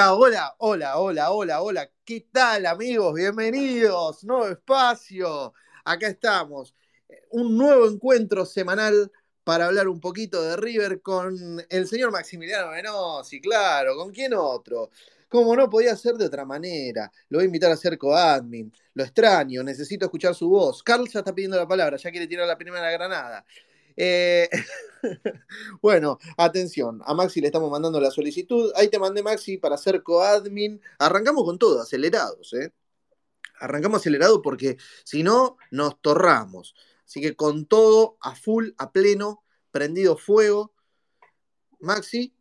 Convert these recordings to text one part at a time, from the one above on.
Hola, hola, hola, hola, hola. ¿Qué tal, amigos? Bienvenidos. Nuevo espacio. Acá estamos. Un nuevo encuentro semanal para hablar un poquito de River con el señor Maximiliano Venosi, claro, ¿con quién otro? Como no podía ser de otra manera. Lo voy a invitar a ser coadmin. Lo extraño, necesito escuchar su voz. Carl ya está pidiendo la palabra, ya quiere tirar la primera granada. Eh, bueno, atención, a Maxi le estamos mandando la solicitud. Ahí te mandé, Maxi, para ser coadmin. Arrancamos con todo, acelerados, ¿eh? Arrancamos acelerados porque si no, nos torramos. Así que con todo, a full, a pleno, prendido fuego. Maxi,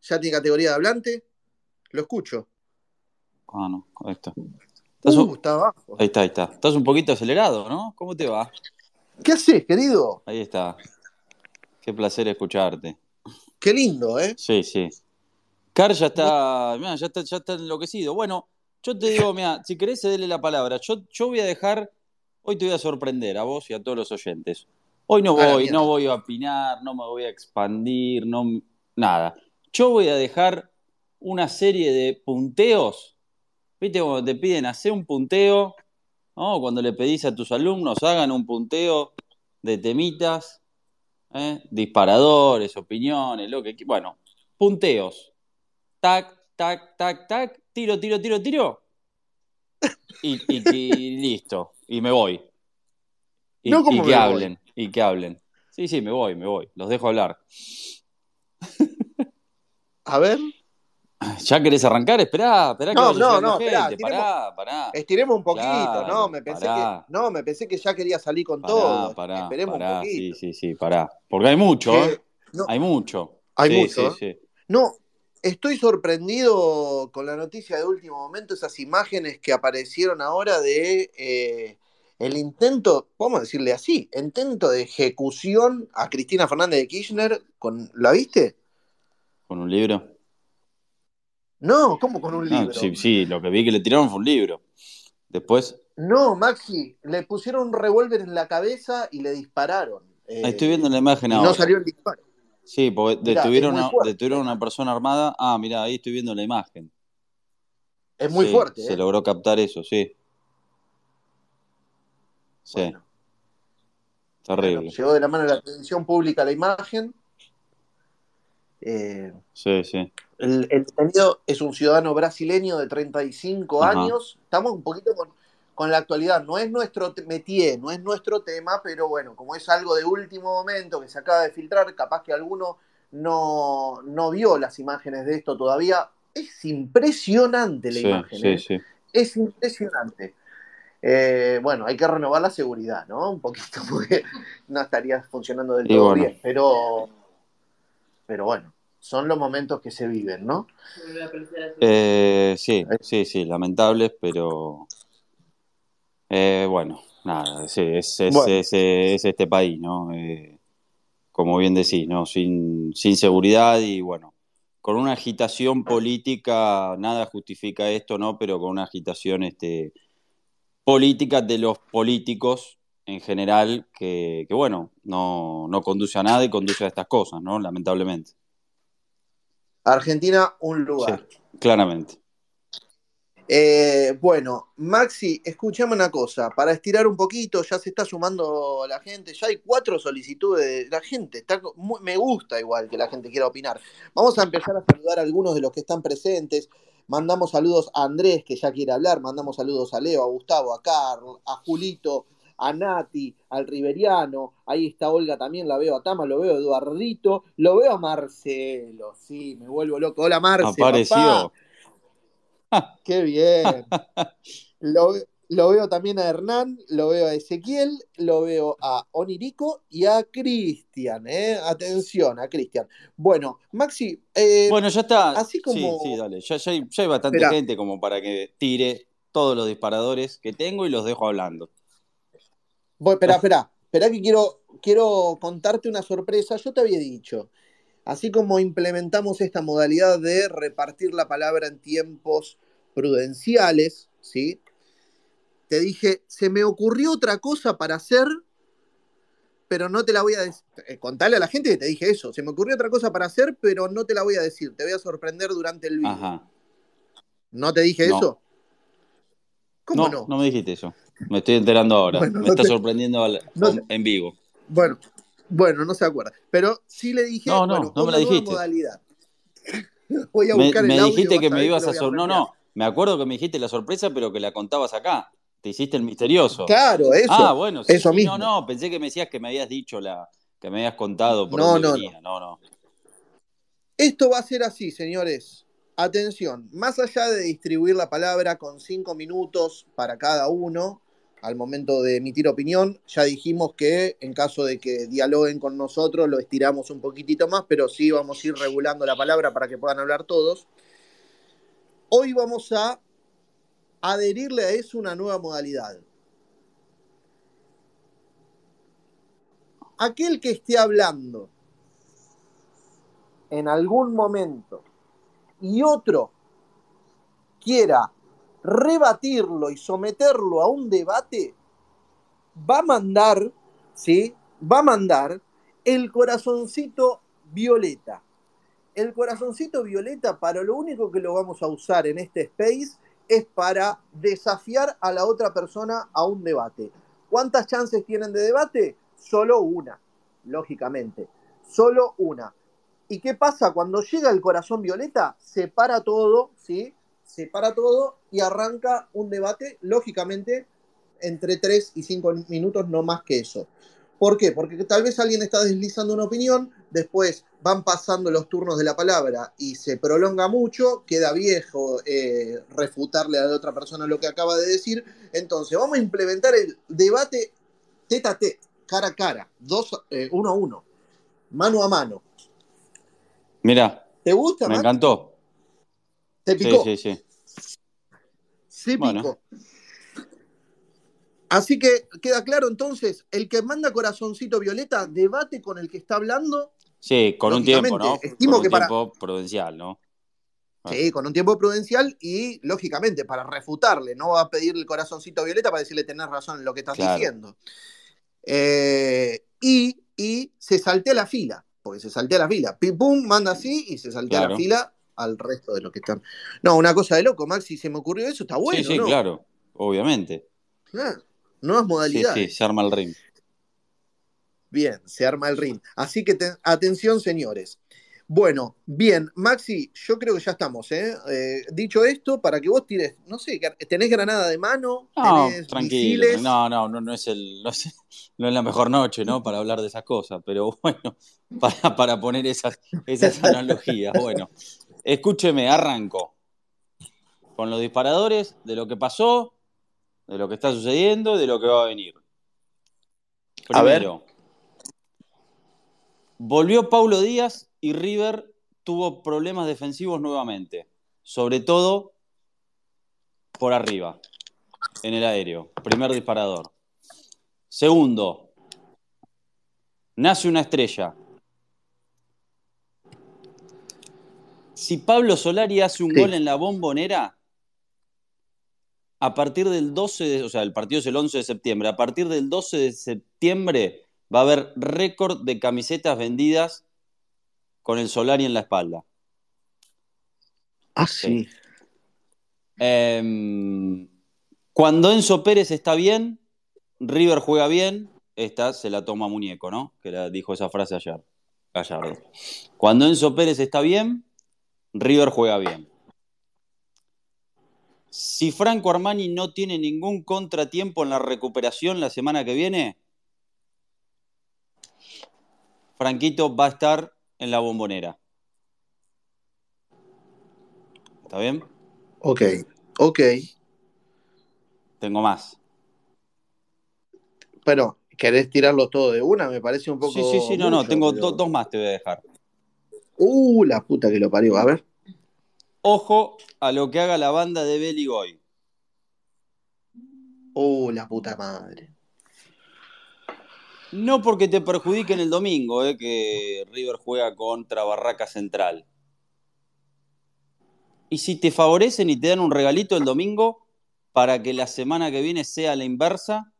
¿ya tiene categoría de hablante? Lo escucho. Ah, no, ahí está. Uh, está abajo. Ahí está, ahí está. Estás un poquito acelerado, ¿no? ¿Cómo te va? ¿Qué haces, querido? Ahí está. Qué placer escucharte. Qué lindo, ¿eh? Sí, sí. Car ya está, mirá, ya está, ya está enloquecido. Bueno, yo te digo, mira, si querés cederle la palabra. Yo, yo voy a dejar, hoy te voy a sorprender a vos y a todos los oyentes. Hoy no voy, no voy a opinar, no me voy a expandir, no nada. Yo voy a dejar una serie de punteos. ¿Viste cuando te piden hacer un punteo? ¿No? Cuando le pedís a tus alumnos hagan un punteo de temitas, ¿eh? disparadores, opiniones, lo que Bueno, punteos. Tac, tac, tac, tac, tiro, tiro, tiro, tiro. Y, y- y listo. Y me voy. Y, No, ¿cómo y me que voy? hablen. Y que hablen. Sí, sí, me voy, me voy. Los dejo hablar. A ver, ¿Ya querés arrancar? Esperá, esperá que No, vaya no, llegando no, esperá, gente. tiremos- Pará, pará. estiremos un poquito, Claro, no, me pensé pará. que no, me pensé que ya quería salir con Pará, todo. pará, Esperemos un Sí, poquito. sí, sí, pará. Porque hay mucho, Que- ¿eh? no, Hay mucho. Hay Sí, mucho, sí, sí. no, estoy sorprendido con la noticia de último momento, esas imágenes que aparecieron ahora de eh, el intento, vamos a decirle así, intento de ejecución a Cristina Fernández de Kirchner con, ¿la viste? ¿Con un libro? No, ¿cómo con un Ah, libro? sí, sí, lo que vi que le tiraron fue un libro. Después, No, Maxi, le pusieron un revólver en la cabeza y le dispararon. eh, estoy viendo la imagen ahora. no salió el disparo. Sí, porque Mirá, detuvieron, es muy a, fuerte. detuvieron una persona armada. Ah, mira, ahí estoy viendo la imagen. Es muy Sí, fuerte, Se ¿eh? logró captar eso, sí. Sí, Bueno, terrible. bueno, llegó de la mano de la atención pública la imagen. Eh, Sí, sí. El, el detenido es un ciudadano brasileño de 35 Ajá. años. Estamos un poquito con, con la actualidad. No es nuestro métier, no es nuestro tema, pero bueno, como es algo de último momento que se acaba de filtrar, capaz que alguno no, no vio las imágenes de esto todavía. Es impresionante la Sí, imagen, sí, ¿eh? sí. Es impresionante. Eh, bueno, hay que renovar la seguridad, ¿no? Un poquito, porque no estaría funcionando del Y todo bueno. bien. Pero, pero bueno, son los momentos que se viven, ¿no? Eh, sí, sí, sí, lamentables, pero eh, bueno, nada, sí, es, es, Bueno. es, es este país, ¿no? Eh, como bien decís, ¿no? Sin, sin seguridad y bueno, con una agitación política, nada justifica esto, ¿no? Pero con una agitación este, política de los políticos en general, que, que bueno, no, no conduce a nada y conduce a estas cosas, ¿no? Lamentablemente. Argentina, un Sí, lugar. claramente. Eh, bueno, Maxi, escuchame una cosa, para estirar un poquito, ya se está sumando la gente, ya hay cuatro solicitudes de la gente, está muy- me gusta igual que la gente quiera opinar. Vamos a empezar a saludar a algunos de los que están presentes. Mandamos saludos a Andrés, que ya quiere hablar, mandamos saludos a Leo, a Gustavo, a Carl, a Julito, a Nati, al Riveriano, ahí está Olga también, la veo a Tama, lo veo a Eduardito, lo veo a Marcelo, sí, me vuelvo loco. Hola Marce, papá. Apareció. Qué bien. Lo, lo veo también a Hernán, lo veo a Ezequiel, lo veo a Onirico y a Cristian, ¿eh? Atención, a Cristian. Bueno, Maxi, eh, Bueno, ya está. así como- Sí, sí, dale. Ya, ya hay, ya hay bastante Esperá. gente como para que tire todos los disparadores que tengo y los dejo hablando. Voy, espera, espera, espera que quiero, quiero contarte una sorpresa. Yo te había dicho, así como implementamos esta modalidad de repartir la palabra en tiempos prudenciales, ¿sí? Te dije, se me ocurrió otra cosa para hacer pero no te la voy a decir. Eh, contale a la gente que te dije eso. Se me ocurrió otra cosa para hacer, pero no te la voy a decir. Te voy a sorprender durante el video. Ajá. ¿No te dije No. eso? ¿Cómo No, no? no me dijiste eso. Me estoy enterando ahora. Bueno, me no está te- sorprendiendo al- no te- en vivo. Bueno, bueno, no se acuerda. Pero sí le dije, No, no, bueno, no me la dijiste. modalidad. Voy a Me, buscar el me audio, dijiste que me ibas a sor... No, no. Me acuerdo que me dijiste la sorpresa, pero que la contabas acá. Te hiciste el misterioso. Claro, eso. ah, bueno, sí, eso sí, mismo. No, no, pensé que me decías que me habías dicho la, que me habías contado por No, no, venía. No, no. Esto va a ser así, señores. Atención, más allá de distribuir la palabra con cinco minutos para cada uno al momento de emitir opinión, ya dijimos que en caso de que dialoguen con nosotros lo estiramos un poquitito más, pero sí vamos a ir regulando la palabra para que puedan hablar todos. Hoy vamos a adherirle a eso una nueva modalidad. Aquel que esté hablando en algún momento y otro quiera rebatirlo y someterlo a un debate, va a mandar, ¿sí? Va a mandar el corazoncito violeta. El corazoncito violeta, para lo único que lo vamos a usar en este space es para desafiar a la otra persona a un debate. ¿Cuántas chances tienen de debate? Solo una, lógicamente. Solo una. ¿Y qué pasa? Cuando llega el corazón violeta, se para todo, ¿sí? Se para todo y arranca un debate, lógicamente, entre 3 y 5 minutos, no más que eso. ¿Por qué? Porque tal vez alguien está deslizando una opinión, después van pasando los turnos de la palabra y se prolonga mucho, queda viejo eh, refutarle a la otra persona lo que acaba de decir. Entonces, vamos a implementar el debate tete a tete, cara a cara, dos, eh, uno a uno, mano a mano. Mira, ¿Te gusta, me Max? encantó. ¿Te Sí, picó? sí, sí. Sí, Bueno. picó. Así que queda claro entonces, el que manda corazoncito violeta debate con el que está hablando, Sí, con un tiempo, ¿no? Estimo con un que para- tiempo prudencial, ¿no? Ah. sí, con un tiempo prudencial y lógicamente para refutarle, no va a pedirle el corazoncito violeta para decirle tenés razón en lo que estás Claro. diciendo. Eh, y, y se saltea la fila, porque se saltea la fila. Pim pum, manda así y se saltea Claro. la fila al resto de los que están. No, una cosa de loco, Maxi, se me ocurrió eso, está bueno, sí, sí, ¿no? claro, obviamente. Ah, nuevas Sí, modalidades. sí, se arma el ring. Bien, se arma el ring. Así que te- atención, señores. Bueno, bien, Maxi, yo creo que ya estamos, ¿eh? Eh, dicho esto, para que vos tires, no sé, ¿tenés granada de mano? No, ¿Tenés tranquilo. misiles? No, no, no, no es el, no es, no es la mejor noche, ¿no? Para hablar de esas cosas, pero bueno, para, para poner esas, esas analogías. Bueno, escúcheme, arranco. Con los disparadores de lo que pasó, de lo que está sucediendo, de lo que va a venir. A ver. Volvió Paulo Díaz y River tuvo problemas defensivos nuevamente, sobre todo por arriba, en el aéreo. Primer disparador. Segundo, nace una estrella. Si Pablo Solari hace un Sí. gol en la bombonera, a partir del 12 de, o sea, el partido es el 11 de septiembre, a partir del 12 de septiembre va a haber récord de camisetas vendidas con el Solari en la espalda. Ah, Sí. sí. Em, cuando Enzo Pérez está bien, River juega bien, esta se la toma Muñeco, ¿no? Que la dijo esa frase ayer, Gallardo. Cuando Enzo Pérez está bien, River juega bien. Si Franco Armani no tiene ningún contratiempo en la recuperación la semana que viene, Franquito va a estar en la bombonera. ¿Está bien? Ok, ok. Tengo más. Pero, ¿querés tirarlo todo de una? Me parece un poco. Sí, sí, sí, no, no, tengo pero- do- dos más, te voy a dejar. Uh, la puta que lo parió. A ver. Ojo a lo que haga la banda de Beligoy. Uh, la puta madre. No porque te perjudiquen el domingo, eh, que River juega contra Barraca Central. Y si te favorecen y te dan un regalito el domingo para que la semana que viene sea la inversa,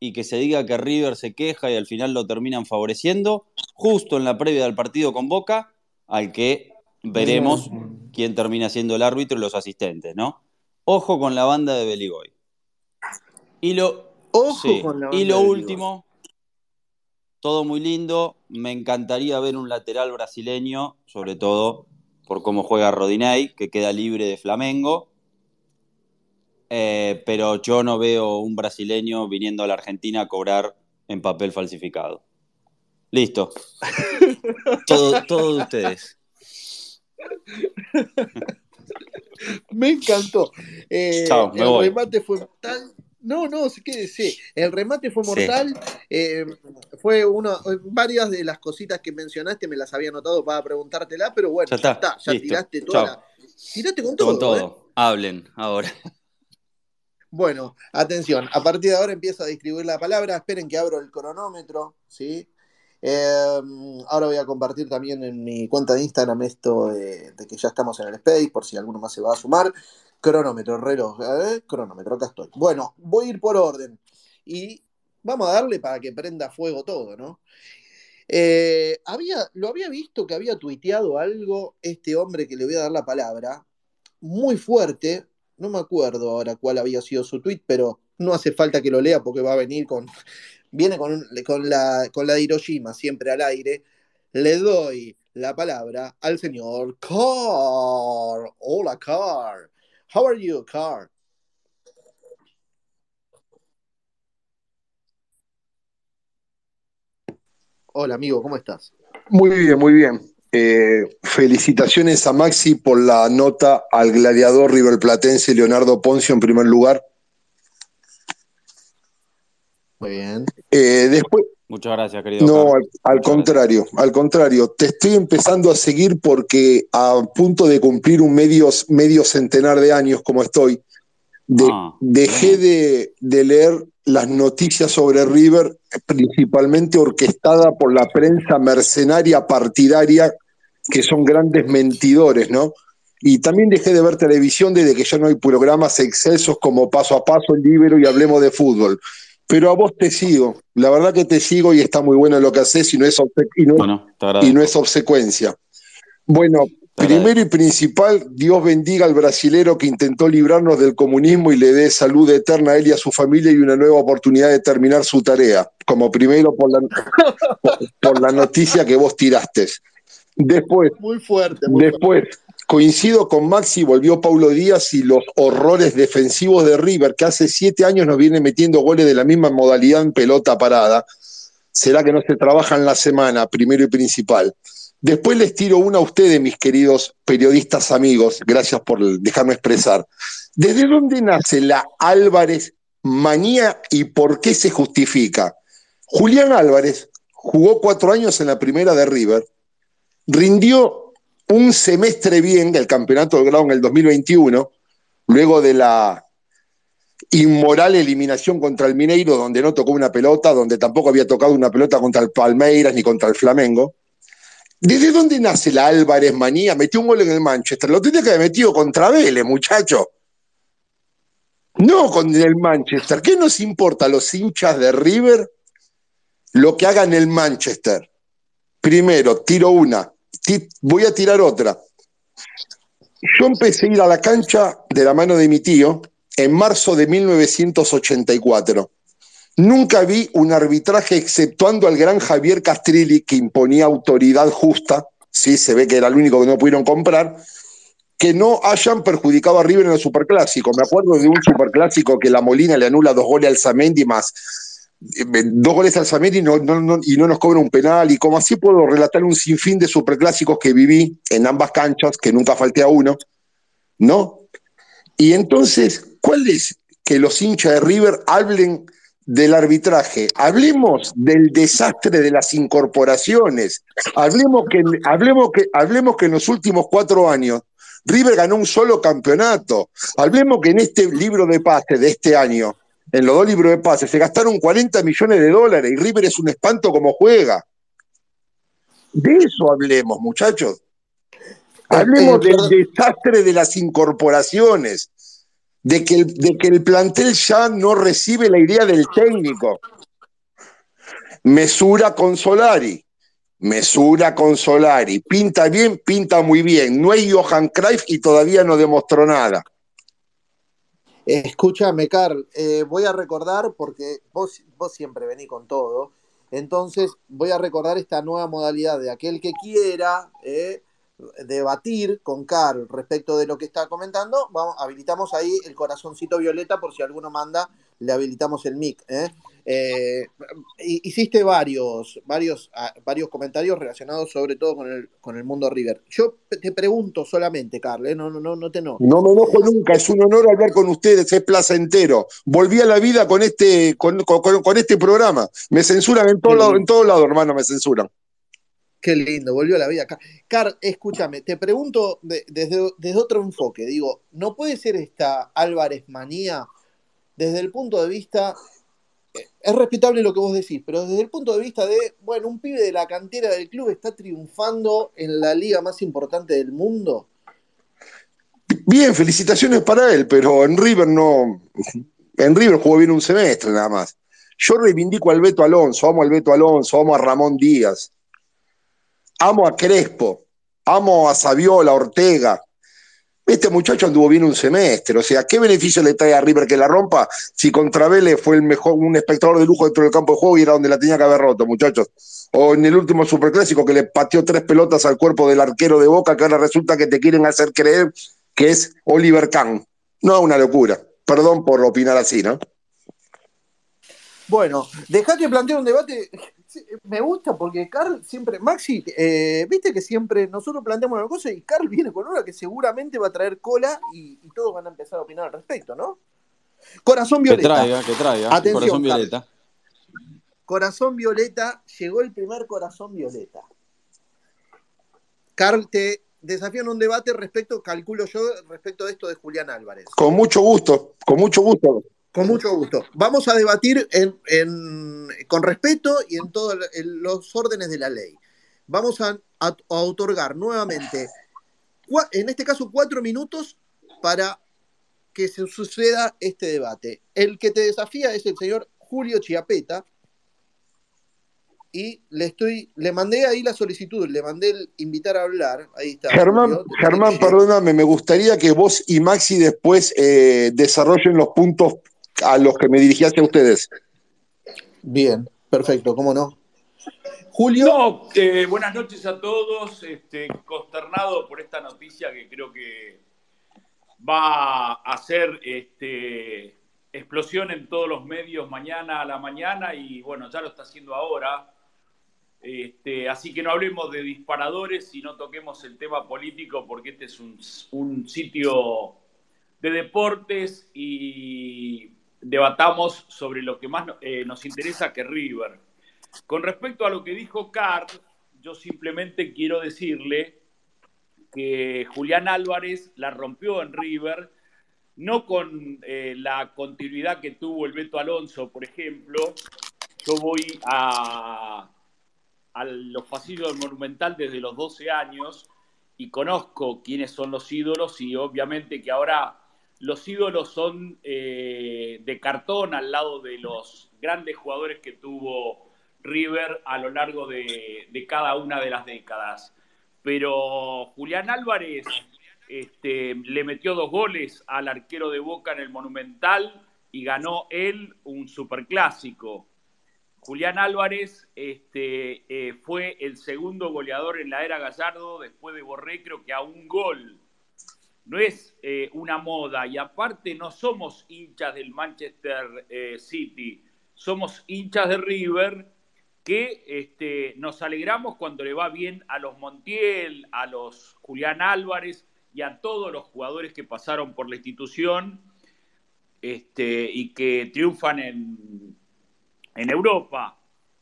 y que se diga que River se queja y al final lo terminan favoreciendo, justo en la previa del partido con Boca, al que veremos quién termina siendo el árbitro y los asistentes, ¿no? Ojo con la banda de Beligoy. Y lo, y lo último, todo muy lindo, me encantaría ver un lateral brasileño, sobre todo por cómo juega Rodinei, que queda libre de Flamengo. Eh, pero yo no veo un brasileño viniendo a la Argentina a cobrar en papel falsificado. Listo. todo, todo de ustedes. Me encantó. Eh, el remate fue tal. No, no, quédese. El remate fue mortal. Eh, fue una, varias de las cositas que mencionaste me las había notado para preguntártela, pero bueno, ya está, ya, tiraste toda Tiraste con todo. Con todo. ¿eh? Hablen ahora. Bueno, atención, a partir de ahora empiezo a distribuir la palabra. Esperen que abro el cronómetro, ¿sí? Em, ahora voy a compartir también en mi cuenta de Instagram esto de, que ya estamos en el Space, por si alguno más se va a sumar. Cronómetro, reloj, ¿eh? cronómetro, acá estoy. Bueno, voy a ir por orden y vamos a darle para que prenda fuego todo, ¿no? Eh, había, lo había visto que había tuiteado algo este hombre que le voy a dar la palabra, muy fuerte, no me acuerdo ahora cuál había sido su tweet, pero no hace falta que lo lea porque va a venir con, viene con, con, la, con la de Hiroshima siempre al aire, le doy la palabra al señor Carr. Hola, Carr. How are you, Carr? Hola, amigo, ¿cómo estás? Muy bien, muy bien. Eh, felicitaciones a Maxi por la nota al gladiador riverplatense Leonardo Poncio en primer lugar. Muy bien. Eh, después, Muchas gracias, querido. No, al, contrario, al contrario. Te estoy empezando a seguir porque a punto de cumplir un medio, medio centenar de años como estoy, ah, dejé de, de, leer las noticias sobre River, principalmente orquestada por la prensa mercenaria partidaria, que son grandes mentidores, ¿no? Y también dejé de ver televisión desde que ya no hay programas excesos como Paso a Paso, El Libero y Hablemos de Fútbol pero a vos te sigo. La verdad que te sigo y está muy bueno lo que haces y no es, y no, es obsecuencia. Bueno, primero y principal, Dios bendiga al brasilero que intentó librarnos del comunismo y le dé salud eterna a él y a su familia y una nueva oportunidad de terminar su tarea. Como primero por la, por, la noticia que vos tiraste. Después, muy fuerte. después, Coincido con Maxi, volvió Paulo Díaz y los horrores defensivos de River, que hace siete años nos viene metiendo goles de la misma modalidad en pelota parada. ¿Será que no se trabaja en la semana, primero y principal? Después les tiro una a ustedes, mis queridos periodistas amigos, gracias por dejarme expresar. ¿Desde dónde nace la Álvarez manía y por qué se justifica? Julián Álvarez jugó cuatro años en la primera de River, rindió un semestre bien el campeonato del grado en el 2021, luego de la inmoral eliminación contra el Mineiro, donde no tocó una pelota, donde tampoco había tocado una pelota contra el Palmeiras ni contra el Flamengo. ¿Desde dónde nace la Álvarez manía? Metió un gol en el Manchester. Lo tiene que haber metido contra Vélez, muchacho. No con el Manchester. ¿Qué nos importa a los hinchas de River lo que haga en el Manchester? Primero, tiro una voy a tirar otra. Yo empecé a ir a la cancha de la mano de mi tío en marzo de 1984. Nunca vi un arbitraje exceptuando al gran Javier Castrilli que imponía autoridad justa, sí, se ve que era el único que no pudieron comprar, que no hayan perjudicado a River en el Superclásico. Me acuerdo de un Superclásico que la Molina le anula dos goles al Zamendi más dos goles al y no, y no nos cobra un penal, y como así puedo relatar un sinfín de superclásicos que viví en ambas canchas, que nunca falté a uno, ¿no? Y entonces, ¿cuál es que los hinchas de River hablen del arbitraje? Hablemos del desastre de las incorporaciones, hablemos que, hablemos que, hablemos que en los últimos cuatro años River ganó un solo campeonato, hablemos que en este libro de pase de este año en los dos libros de pases, se gastaron 40 millones de dólares y River es un espanto como juega. De eso hablemos, muchachos. Hablemos eh, del desastre de las incorporaciones. de que, el, de que el plantel ya no recibe la idea del técnico. Mesura con Solari. Mesura con Solari. Pinta bien, pinta muy bien. No hay Johan Cruyff y todavía no demostró nada. Escúchame, Carl, eh, voy a recordar, porque vos, vos siempre venís con todo, entonces voy a recordar esta nueva modalidad de aquel que quiera eh, debatir con Carl respecto de lo que está comentando, vamos, habilitamos ahí el corazoncito violeta por si alguno manda, le habilitamos el mic. ¿eh? Eh, hiciste varios, varios, ah, varios comentarios relacionados sobre todo con el, con el mundo River. Yo te pregunto solamente, Carl, ¿eh? no, no, no, no te enojo. No me enojo nunca, es un honor hablar con ustedes, es placentero. Volví a la vida con este, con, con, este programa. Me censuran en todo lado, en todo lado, hermano, me censuran. Qué lindo, volvió a la vida. Carl, escúchame, te pregunto desde, desde otro enfoque. Digo, ¿no puede ser esta Álvarez manía desde el punto de vista es respetable lo que vos decís, pero desde el punto de vista de, bueno, un pibe de la cantera del club está triunfando en la liga más importante del mundo. Bien, felicitaciones para él, pero en River no. En River jugó bien un semestre nada más. Yo reivindico al Beto Alonso, amo al Beto Alonso, amo a Ramón Díaz, amo a Crespo, amo a Saviola, Ortega, este muchacho anduvo bien un semestre, o sea, ¿qué beneficio le trae a River que la rompa si contra Vélez fue el mejor, un espectador de lujo dentro del campo de juego y era donde la tenía que haber roto, muchachos? O en el último superclásico que le pateó tres pelotas al cuerpo del arquero de Boca, que ahora resulta que te quieren hacer creer que es Oliver Kahn. No, una locura. Perdón por opinar así, ¿no? Bueno, dejá que plantee un debate me gusta porque Carl siempre, Maxi, eh, viste que siempre nosotros planteamos una cosa y Carl viene con una que seguramente va a traer cola y, todos van a empezar a opinar al respecto, ¿no? Corazón Violeta. Que traiga, que traiga. Atención, Corazón Violeta. Corazón Violeta, llegó el primer Corazón Violeta. Carl, te desafío en un debate respecto, calculo yo, respecto de esto de Julián Álvarez. Con mucho gusto, con mucho gusto. Con mucho gusto. Vamos a debatir con respeto y en todos los órdenes de la ley. Vamos a, otorgar nuevamente, en este caso, cuatro minutos para que se suceda este debate. El que te desafía es el señor Julio Chiapeta. Y le estoy, le mandé ahí la solicitud, le mandé el invitar a hablar. Ahí está. Germán, Germán perdóname, me gustaría que vos y Maxi después eh, desarrollen los puntos a los que me dirigí hacia ustedes. Bien, perfecto, ¿cómo no? Julio. No, eh, buenas noches a todos. Este, consternado por esta noticia que creo que va a hacer este, explosión en todos los medios mañana a la mañana y bueno, ya lo está haciendo ahora. Este, así que no hablemos de disparadores y no toquemos el tema político porque este es un, un sitio de deportes y debatamos sobre lo que más eh, nos interesa que River. Con respecto a lo que dijo Carl, yo simplemente quiero decirle que Julián Álvarez la rompió en River, no con eh, la continuidad que tuvo el Beto Alonso, por ejemplo. Yo voy a, a los pasillos del Monumental desde los 12 años y conozco quiénes son los ídolos y obviamente que ahora los ídolos son eh, de cartón al lado de los grandes jugadores que tuvo River a lo largo de, cada una de las décadas. Pero Julián Álvarez este, le metió dos goles al arquero de Boca en el Monumental y ganó él un superclásico. Julián Álvarez este, eh, fue el segundo goleador en la era Gallardo después de Borré, creo que a un gol no es eh, una moda y aparte no somos hinchas del Manchester eh, City, somos hinchas de River que este, nos alegramos cuando le va bien a los Montiel, a los Julián Álvarez y a todos los jugadores que pasaron por la institución este, y que triunfan en, en Europa.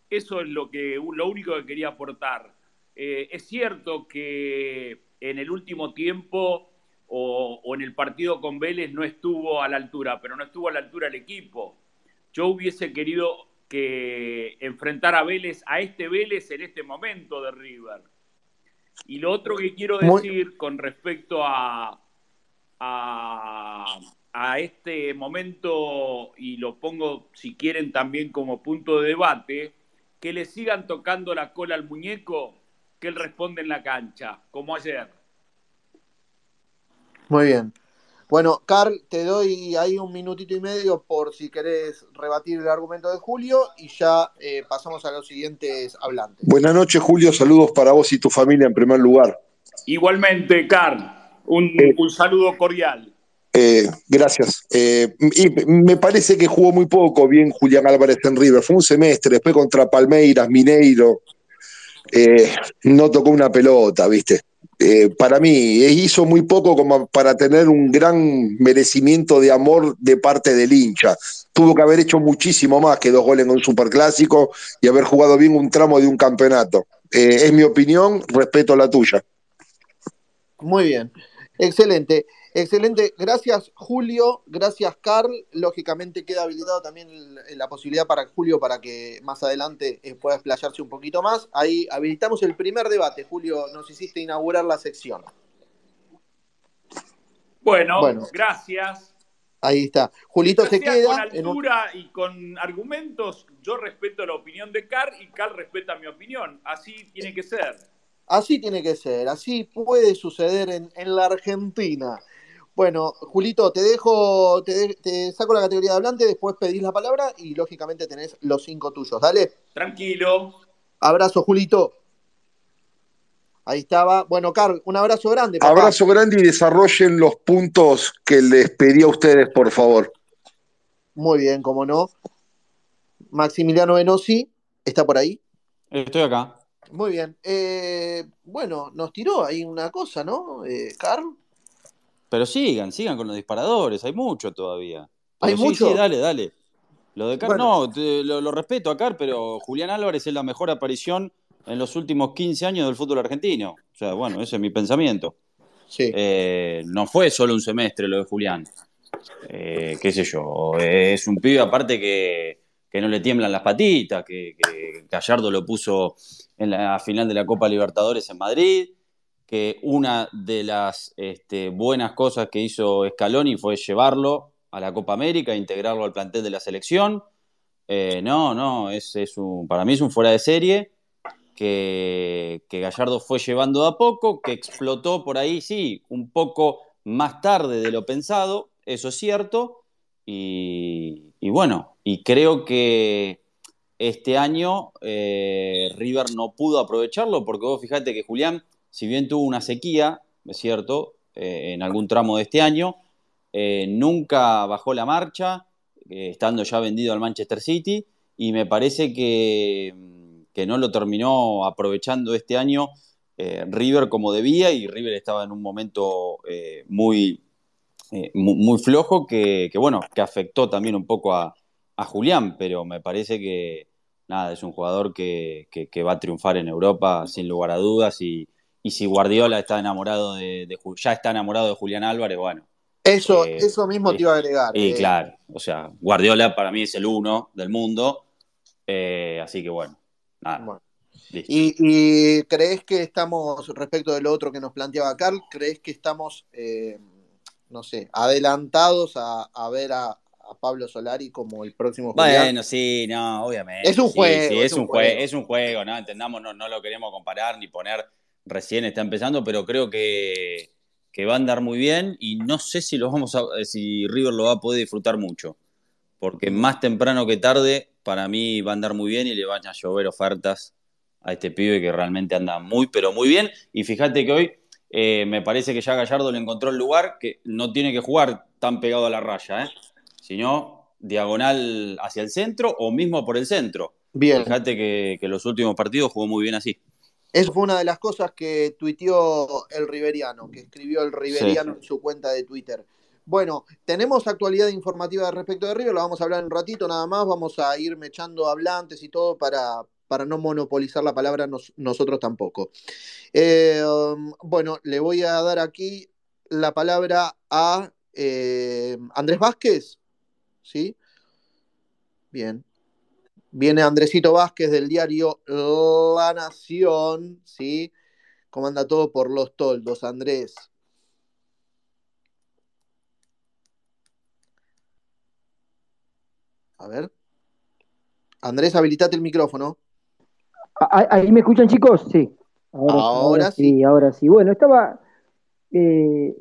Eso es lo, que, lo único que quería aportar. Eh, es cierto que en el último tiempo o, en el partido con Vélez no estuvo a la altura, pero no estuvo a la altura el equipo. Yo hubiese querido que enfrentar a Vélez, a este Vélez en este momento de River. Y lo otro que quiero decir con respecto a, a, a este momento, y lo pongo si quieren también como punto de debate, que le sigan tocando la cola al muñeco, que él responde en la cancha, como ayer. Muy bien. Bueno, Carl, te doy ahí un minutito y medio por si querés rebatir el argumento de Julio y ya eh, pasamos a los siguientes hablantes. Buenas noches, Julio. Saludos para vos y tu familia en primer lugar. Igualmente, Carl, un, Eh, un saludo cordial. Eh, gracias. Eh, y me parece que jugó muy poco bien Julián Álvarez en River. Fue un semestre, después contra Palmeiras, Mineiro. eh, no tocó una pelota, ¿viste? Eh, para mí, hizo muy poco como para tener un gran merecimiento de amor de parte del hincha. Tuvo que haber hecho muchísimo más que dos goles en un superclásico y haber jugado bien un tramo de un campeonato. Eh, es mi opinión, respeto la tuya. Muy bien. Excelente. Excelente. Gracias, Julio. Gracias, Carl. Lógicamente queda habilitado también el- la posibilidad para Julio para que más adelante eh, pueda explayarse un poquito más. Ahí habilitamos el primer debate. Julio, nos hiciste inaugurar la sección. Bueno, Bueno. gracias. Ahí está. Julito se queda. con en un- altura y con argumentos, yo respeto la opinión de Carl y Carl respeta mi opinión. Así tiene que ser. Así tiene que ser, así puede suceder en, en la Argentina. Bueno, Julito, te dejo, te, de- te saco la categoría de hablante, después pedís la palabra y lógicamente tenés los cinco tuyos. Dale, Tranquilo. abrazo, Julito. Ahí estaba. Bueno, Carl, un abrazo grande. papá. Abrazo grande y desarrollen los puntos que les pedí a ustedes, por favor. Muy bien, como no. Maximiliano Venosi, ¿está por ahí? Estoy acá. Muy bien. Eh, bueno, nos tiró ahí una cosa, ¿no, eh, Carl? Pero sigan, sigan con los disparadores, hay mucho todavía. Pero ¿Hay sí, mucho? Sí, dale, dale. Lo de Car, Bueno. no, te- lo, lo respeto a Car, pero Julián Álvarez es la mejor aparición en los últimos 15 años del fútbol argentino. O sea, bueno, ese es mi pensamiento. Sí. Eh, no fue solo un semestre lo de Julián. Eh, qué sé yo, es un pibe aparte que, que no le tiemblan las patitas, que, que Gallardo lo puso en la final de la Copa Libertadores en Madrid, que una de las este, buenas cosas que hizo Scaloni fue llevarlo a la Copa América, integrarlo al plantel de la selección. Eh, no, no, es, es un, para mí es un fuera de serie que, que Gallardo fue llevando de a poco, que explotó por ahí, sí, un poco más tarde de lo pensado, eso es cierto, y, y bueno, y creo que este año eh, River no pudo aprovecharlo, porque vos fijate que Julián, si bien tuvo una sequía, es cierto, eh, en algún tramo de este año, eh, nunca bajó la marcha, estando ya vendido al Manchester City, y me parece que, que no lo terminó aprovechando este año River como debía, y River estaba en un momento muy, muy, flojo que, que, bueno, que afectó también un poco a, a Julián, pero me parece que nada, es un jugador que, que, que va a triunfar en Europa sin lugar a dudas, y, y si Guardiola está enamorado de, de, ya está enamorado de Julián Álvarez, bueno, Eso, eh, eso mismo te iba a agregar. Y eh, claro, o sea, Guardiola para mí es el uno del mundo. Eh, así que bueno, nada. Bueno. ¿Y, ¿Y, crees que estamos, respecto de lo otro que nos planteaba Carl, crees que estamos, eh, no sé, adelantados a, a ver a, a, Pablo Solari como el próximo Julián? Bueno, sí, no, obviamente. Es un juego. Sí, sí, es, es, un juego. juego. es un juego, ¿no? Entendamos, no, no lo queremos comparar ni poner recién está empezando, pero creo que, que va a andar muy bien y no sé si lo vamos a, si River lo va a poder disfrutar mucho. Porque más temprano que tarde, para mí va a andar muy bien y le van a llover ofertas a este pibe que realmente anda muy, pero muy bien. Y fíjate que hoy eh, me parece que ya Gallardo le encontró el lugar que no tiene que jugar tan pegado a la raya, ¿eh? Sino diagonal hacia el centro o mismo por el centro. Bien. Fíjate que, que los últimos partidos jugó muy bien así. Eso fue una de las cosas que tuiteó el Riveriano, que escribió el Riveriano sí. en su cuenta de Twitter. Bueno, tenemos actualidad informativa respecto de River, la vamos a hablar en un ratito nada más, vamos a ir mechando hablantes y todo para, para no monopolizar la palabra nos, nosotros tampoco. Eh, bueno, le voy a dar aquí la palabra a eh, Andrés Vázquez, ¿sí? Bien. Viene Andresito Vázquez del diario La Nación, ¿sí? Comanda todo por los toldos, Andrés. A ver. Andrés, habilitate el micrófono. ¿Ahí me escuchan, chicos? Sí. Ahora, sí. Ahora sí. Bueno, estaba, eh,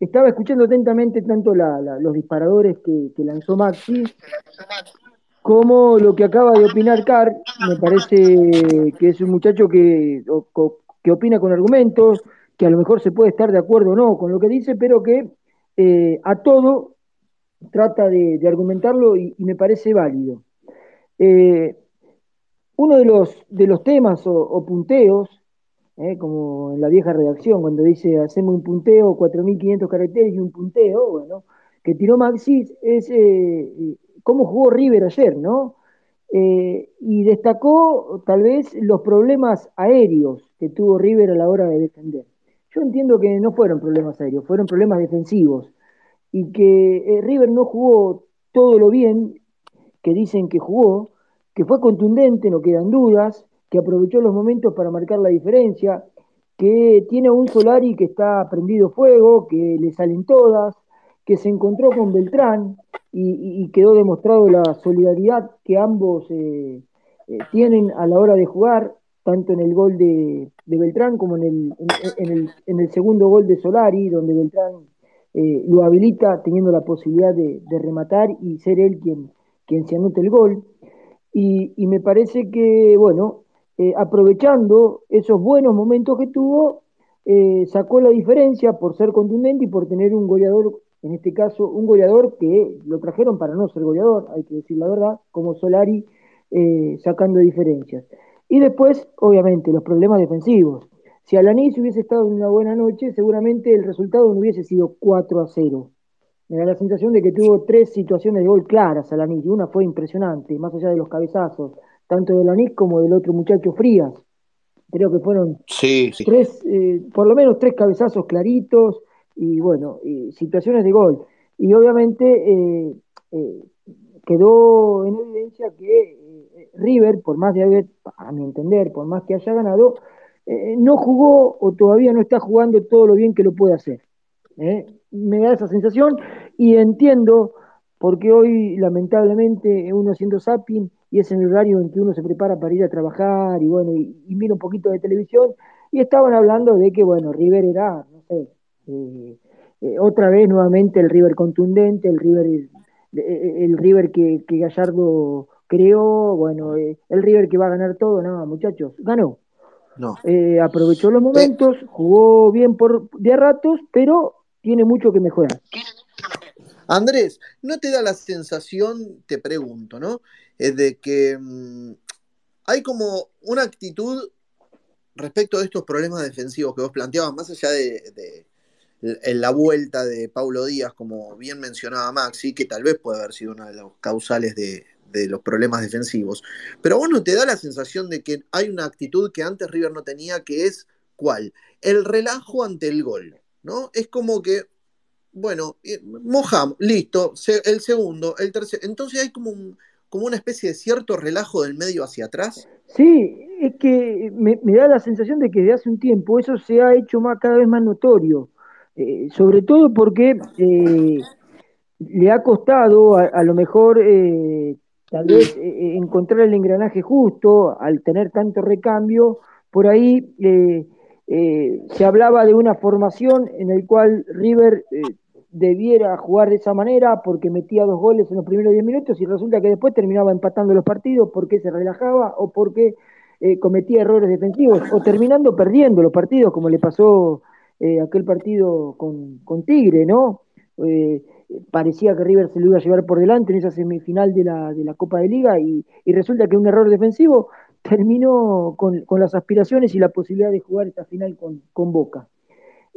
estaba escuchando atentamente tanto los disparadores que, lanzó Maxi como lo que acaba de opinar Carr. Me parece que es un muchacho que, que opina con argumentos, que a lo mejor se puede estar de acuerdo o no con lo que dice, pero que eh, a todo trata de, argumentarlo y, me parece válido. Eh, uno de los, de los temas o, punteos, eh, como en la vieja redacción, cuando dice hacemos un punteo, 4.500 caracteres y un punteo, bueno, que tiró Maxis, es eh, cómo jugó River ayer, ¿no? y destacó tal vez los problemas aéreos que tuvo River a la hora de defender. Yo entiendo que no fueron problemas aéreos, fueron problemas defensivos y que River no jugó todo lo bien que dicen que jugó, que fue contundente, no quedan dudas, que aprovechó los momentos para marcar la diferencia, que tiene un Solari que está prendido fuego, que le salen todas, que se encontró con Beltrán y, quedó demostrado la solidaridad que ambos eh, eh, tienen a la hora de jugar, tanto en el gol de, Beltrán como en el, en, el, segundo gol de Solari, donde Beltrán eh, lo habilita teniendo la posibilidad de, rematar y ser él quien, quien se anote el gol. Y, me parece que, bueno, eh, aprovechando esos buenos momentos que tuvo, eh, sacó la diferencia por ser contundente y por tener un goleador, en este caso, un goleador que lo trajeron para no ser goleador, hay que decir la verdad, como Solari, eh, sacando diferencias. Y después, obviamente, los problemas defensivos. Si Alanis hubiese estado en una buena noche, seguramente el resultado no hubiese sido 4 a 0 me da la sensación de que tuvo tres situaciones de gol claras a y Una fue impresionante, más allá de los cabezazos, tanto de Lanís como del otro muchacho Frías. Creo que fueron tres, eh, por lo menos tres cabezazos claritos y bueno, situaciones de gol. Y obviamente eh, eh, quedó en evidencia que River, por más de haber, a mi entender, por más que haya ganado, no jugó o todavía no está jugando todo lo bien que lo puede hacer. Me da esa sensación y entiendo porque hoy lamentablemente uno haciendo zapping y es en el horario en que uno se prepara para ir a trabajar y bueno, y, mira un poquito de televisión y estaban hablando de que bueno, River era, no sé, eh, eh, otra vez nuevamente el River contundente, el River, el, River que, Gallardo creó, bueno, eh, el River que va a ganar todo, no, muchachos, ganó. No. aprovechó los momentos, jugó bien por de ratos, pero tiene mucho que mejorar. Andrés, ¿no te da la sensación, te pregunto, ¿no? De que mm, hay como una actitud respecto de estos problemas defensivos que vos planteabas, más allá de, la vuelta de Paulo Díaz, como bien mencionaba Maxi, que tal vez puede haber sido una de las causales de, de los problemas defensivos. Pero vos no te da la sensación de que hay una actitud que antes River no tenía, que es ¿cuál? El relajo ante el gol, ¿no? Es como que bueno, mojamos, listo, el segundo, el tercero. Entonces hay como, como una especie de cierto relajo del medio hacia atrás. Sí, es que me, da la sensación de que desde hace un tiempo eso se ha hecho más, cada vez más notorio, eh, sobre todo porque eh, le ha costado a, lo mejor eh, tal vez encontrar el engranaje justo al tener tanto recambio, por ahí se hablaba de una formación en el cual River debiera jugar de esa manera porque metía dos goles en los primeros 10 minutos y resulta que después terminaba empatando los partidos porque se relajaba o porque eh, cometía errores defensivos o terminando perdiendo los partidos como le pasó eh, aquel partido con, con Tigre, ¿no? Eh, parecía que River se lo iba a llevar por delante en esa semifinal de la, de la Copa de Liga y, resulta que un error defensivo terminó con, con, las aspiraciones y la posibilidad de jugar esta final con, con Boca.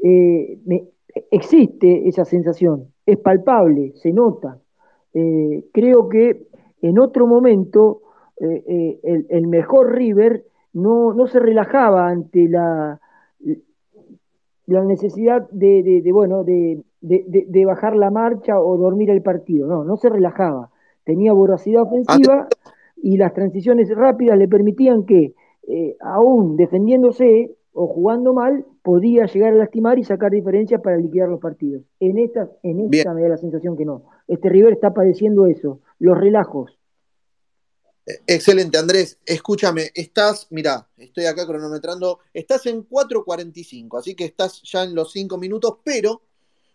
me, existe esa sensación, es palpable, se nota. Eh, creo que en otro momento eh, eh, el, mejor River no, no, se relajaba ante la, la necesidad de, bueno, de, de, bajar la marcha o dormir el partido, no, no se relajaba. Tenía voracidad ofensiva y las transiciones rápidas le permitían que, aún defendiéndose o jugando mal, podía llegar a lastimar y sacar diferencias para liquidar los partidos. En esta, en esta me da la sensación que no. Este River está padeciendo eso, los relajos. Excelente, Andrés. Escúchame, estás, mira, estoy acá cronometrando, estás en 4.45, así que estás ya en los 5 minutos, pero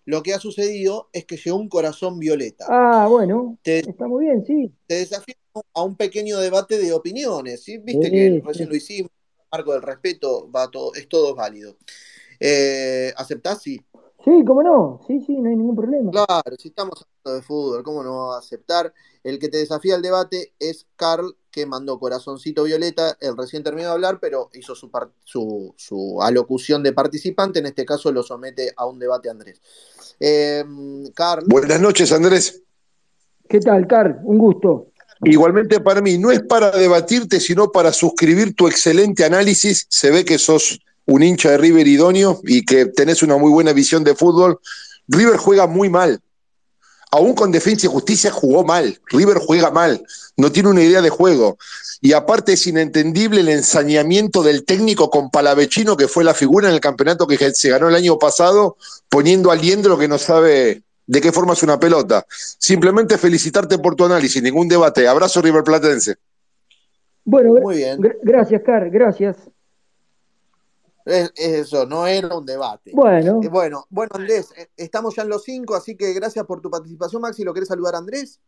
lo que ha sucedido es que llegó un corazón violeta. Ah, bueno, está muy bien, sí. Te desafío a un pequeño debate de opiniones, ¿sí? Viste que recién lo hicimos, marco del respeto, va todo, es todo válido. Eh, ¿Aceptás? Sí. Sí, cómo no, sí, sí, no hay ningún problema. Claro, si estamos de fútbol, ¿cómo no va a aceptar? El que te desafía al debate es Carl, que mandó Corazoncito Violeta, él recién terminó de hablar, pero hizo su, su, su, alocución de participante, en este caso lo somete a un debate Andrés. Eh, Carl. Buenas noches, Andrés. ¿Qué tal, Carl? Un gusto. Igualmente para mí, no es para debatirte, sino para suscribir tu excelente análisis. Se ve que sos un hincha de River idóneo y que tenés una muy buena visión de fútbol. River juega muy mal. Aún con defensa y justicia jugó mal. River juega mal. No tiene una idea de juego. Y aparte es inentendible el ensañamiento del técnico con Palavecino, que fue la figura en el campeonato que se ganó el año pasado, poniendo al Liendro que no sabe de qué forma es una pelota. Simplemente felicitarte por tu análisis, ningún debate. Abrazo River Platense. Bueno, Muy bien. gracias, Car, gracias. Es, eso, no era un debate. Bueno. Eh, bueno, bueno, Andrés, eh, estamos ya en los cinco, así que gracias por tu participación, Maxi. ¿Lo querés saludar, Andrés?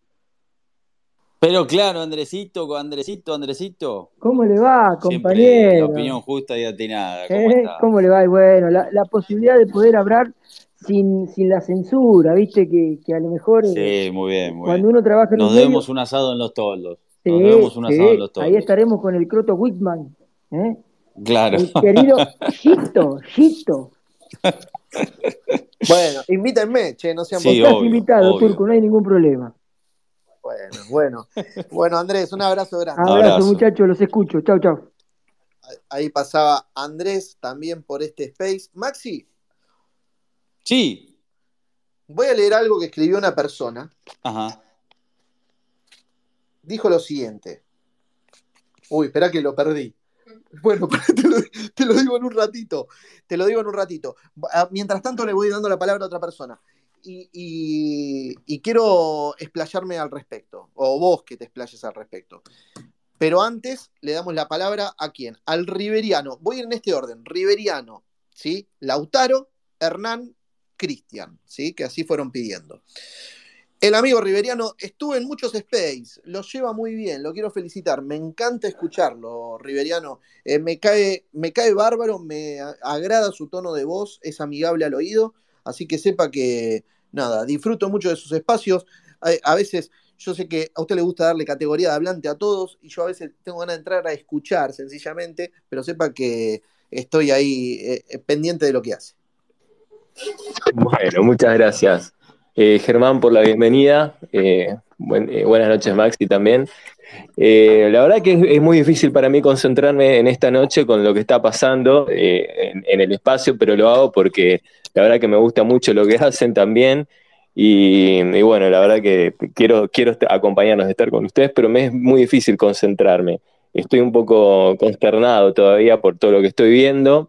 Pero claro, Andresito, Andresito, Andresito. ¿Cómo le va, compañero? la opinión justa y atinada. ¿Cómo, ¿Eh? ¿Cómo le va? Y bueno, la, posibilidad de poder hablar sin, sin la censura, ¿viste? Que, que a lo mejor. Sí, muy bien, muy cuando uno trabaja en Nos debemos un asado en los toldos. Nos debemos un asado en los toldos. Ahí estaremos con el Croto Whitman. ¿eh? Claro. El querido Gito, Gito. Bueno, invítenme, che, no sean sí, Estás invitado, Turco, no hay ningún problema. Bueno, bueno. Bueno, Andrés, un abrazo grande. Abrazo, muchachos, los escucho. Chau, chau. Ahí pasaba Andrés también por este space. Maxi. Sí. Voy a leer algo que escribió una persona. Ajá. Dijo lo siguiente. Uy, espera que lo perdí. Bueno, te lo, digo en un ratito. Te lo digo en un ratito. Ah, mientras tanto, le voy dando la palabra a otra persona. Y, quiero explayarme al respecto. O vos que te explayes al respecto. Pero antes le damos la palabra a quién? Al Riveriano. Voy en este orden. Riveriano, ¿sí? Lautaro, Hernán, Cristian, ¿sí? Que así fueron pidiendo. El amigo Riveriano estuvo en muchos space, lo lleva muy bien, lo quiero felicitar, me encanta escucharlo, Riveriano, eh, me, cae, me cae bárbaro, me agrada su tono de voz, es amigable al oído, así que sepa que, nada, disfruto mucho de sus espacios, a, veces yo sé que a usted le gusta darle categoría de hablante a todos y yo a veces tengo ganas de entrar a escuchar sencillamente, pero sepa que estoy ahí eh, pendiente de lo que hace. Bueno, muchas gracias. Eh, Germán, por la bienvenida. Eh, eh, buenas noches, Maxi, también. la verdad que es, muy difícil para mí concentrarme en esta noche con lo que está pasando en, el espacio, pero lo hago porque la verdad que me gusta mucho lo que hacen también. Y, bueno, la verdad que quiero, quiero acompañarnos, estar con ustedes, pero me es muy difícil concentrarme. Estoy un poco consternado todavía por todo lo que estoy viendo,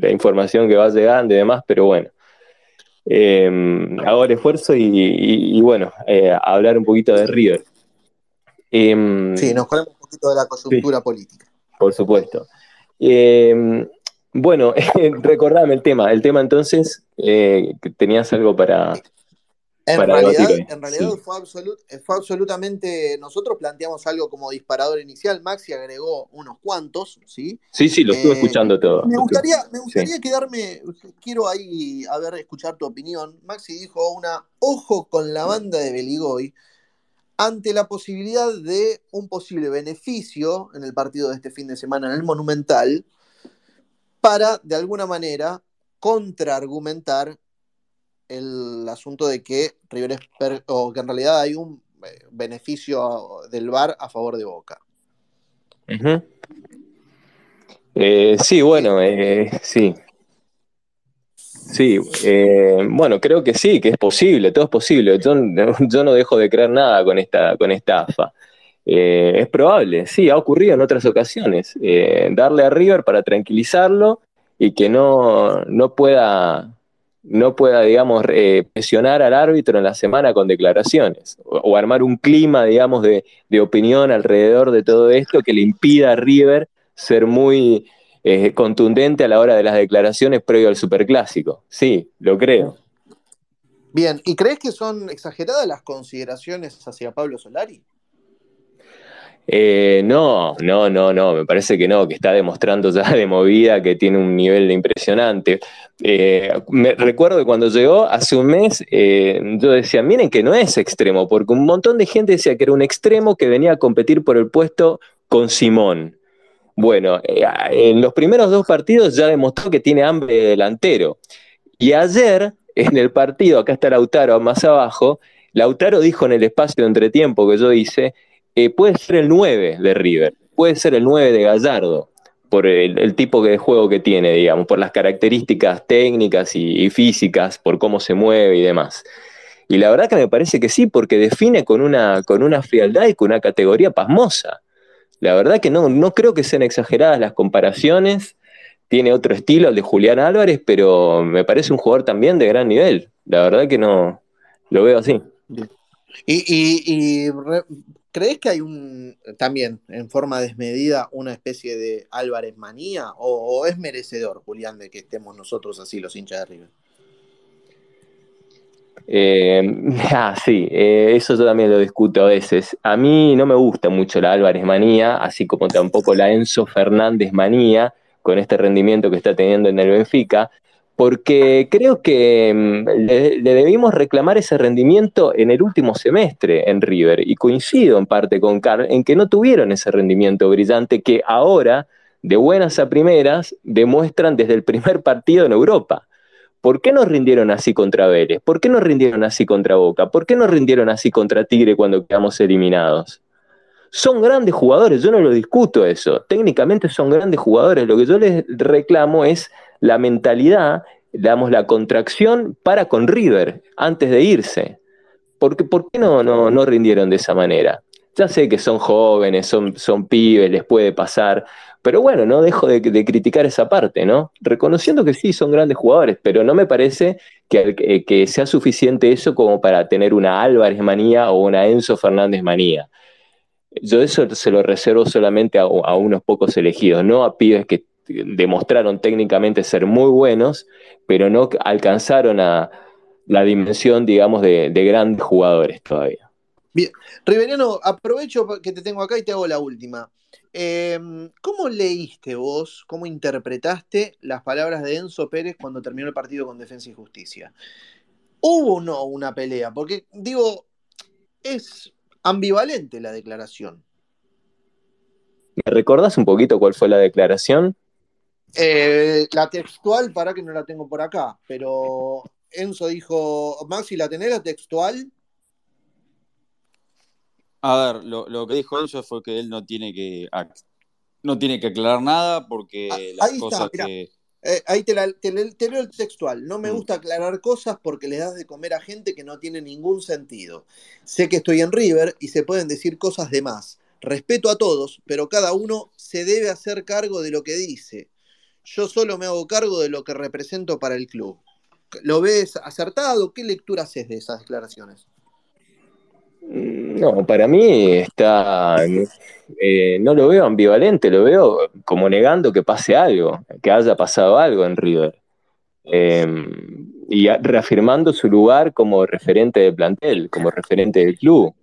la información que va llegando y demás, pero bueno, eh, hago el esfuerzo y, bueno, eh, hablar un poquito de River. Em, sí, nos ponemos un poquito de la coyuntura política. Por supuesto. Em, bueno, recordame el tema. El tema entonces, eh, que tenías algo para, en realidad, en realidad fue, absolutamente. Nosotros planteamos algo como disparador inicial. Maxi agregó unos cuantos, ¿sí? Sí, sí, lo estuve eh, escuchando todo. Me gustaría, me gustaría quedarme. Quiero ahí, a ver, escuchar tu opinión. Maxi dijo una ojo con la banda de Beligoy ante la posibilidad de un posible beneficio en el partido de este fin de semana en el Monumental para, de alguna manera, contraargumentar el asunto de que River o que en realidad hay un eh, beneficio del VAR a favor de Boca. Eh, sí, bueno, eh, sí. Sí, bueno, creo que sí, que es posible, todo es posible. Yo, no dejo de creer nada con esta, con esta AFA. es probable, sí, ha ocurrido en otras ocasiones. darle a River para tranquilizarlo y que no, no pueda, no pueda, digamos, presionar al árbitro en la semana con declaraciones o, armar un clima, digamos, de, de, opinión alrededor de todo esto que le impida a River ser muy eh, contundente a la hora de las declaraciones previo al superclásico. Sí, lo creo. Bien, ¿y crees que son exageradas las consideraciones hacia Pablo Solari? Eh, no, no, no, no, me parece que no, que está demostrando ya de movida que tiene un nivel impresionante. Eh, me recuerdo que cuando llegó hace un mes, eh, yo decía, miren que no es extremo, porque un montón de gente decía que era un extremo que venía a competir por el puesto con Simón. Bueno, en los primeros dos partidos ya demostró que tiene hambre de delantero. Y ayer, en el partido, acá está Lautaro más abajo, Lautaro dijo en el espacio de entretiempo que yo hice, eh, puede ser el 9 de River, puede ser el 9 de Gallardo, por el, tipo de juego que tiene, digamos, por las características técnicas y, físicas, por cómo se mueve y demás. Y la verdad que me parece que sí, porque define con una, con una frialdad y con una categoría pasmosa. La verdad que no, no creo que sean exageradas las comparaciones. Tiene otro estilo, el de Julián Álvarez, pero me parece un jugador también de gran nivel. La verdad que no lo veo así. Y, ¿Crees que hay un, también en forma desmedida, una especie de Álvarez manía? ¿O, es merecedor, Julián, de que estemos nosotros así, los hinchas de River? Eh, ah, sí, eh, eso yo también lo discuto a veces. A mí no me gusta mucho la Álvarez manía, así como tampoco la Enzo Fernández manía, con este rendimiento que está teniendo en el Benfica porque creo que mm, le, debimos reclamar ese rendimiento en el último semestre en River, y coincido en parte con Carl en que no tuvieron ese rendimiento brillante que ahora, de buenas a primeras, demuestran desde el primer partido en Europa. ¿Por qué no rindieron así contra Vélez? ¿Por qué no rindieron así contra Boca? ¿Por qué no rindieron así contra Tigre cuando quedamos eliminados? Son grandes jugadores, yo no lo discuto eso. Técnicamente son grandes jugadores. Lo que yo les reclamo es la mentalidad, damos la contracción para con River antes de irse. ¿Por qué, por qué no, no, no, rindieron de esa manera? Ya sé que son jóvenes, son, son pibes, les puede pasar, pero bueno, no dejo de, criticar esa parte, ¿no? Reconociendo que sí, son grandes jugadores, pero no me parece que, que sea suficiente eso como para tener una Álvarez manía o una Enzo Fernández manía. Yo eso se lo reservo solamente a, a unos pocos elegidos, no a pibes que demostraron técnicamente ser muy buenos, pero no alcanzaron a la dimensión, digamos, de, grandes jugadores todavía. Bien, Riveriano, aprovecho que te tengo acá y te hago la última. Em, ¿Cómo leíste vos, cómo interpretaste las palabras de Enzo Pérez cuando terminó el partido con Defensa y Justicia? ¿Hubo o no una pelea? Porque, digo, es ambivalente la declaración. ¿Me recordás un poquito cuál fue la declaración? Eh, la textual, para que no la tengo por acá, pero Enzo dijo, Maxi, ¿la tenés la textual? A ver, lo, que dijo Enzo fue que él no tiene que no tiene que aclarar nada porque ah, las cosas que... Eh, ahí te, leo el textual. No me mm. gusta aclarar cosas porque le das de comer a gente que no tiene ningún sentido. Sé que estoy en River y se pueden decir cosas de más. Respeto a todos, pero cada uno se debe hacer cargo de lo que dice yo solo me hago cargo de lo que represento para el club. ¿Lo ves acertado? ¿Qué lectura haces de esas declaraciones? Mm, no, para mí está. Eh, no lo veo ambivalente, lo veo como negando que pase algo, que haya pasado algo en River. Em, y reafirmando su lugar como referente del plantel, como referente del club.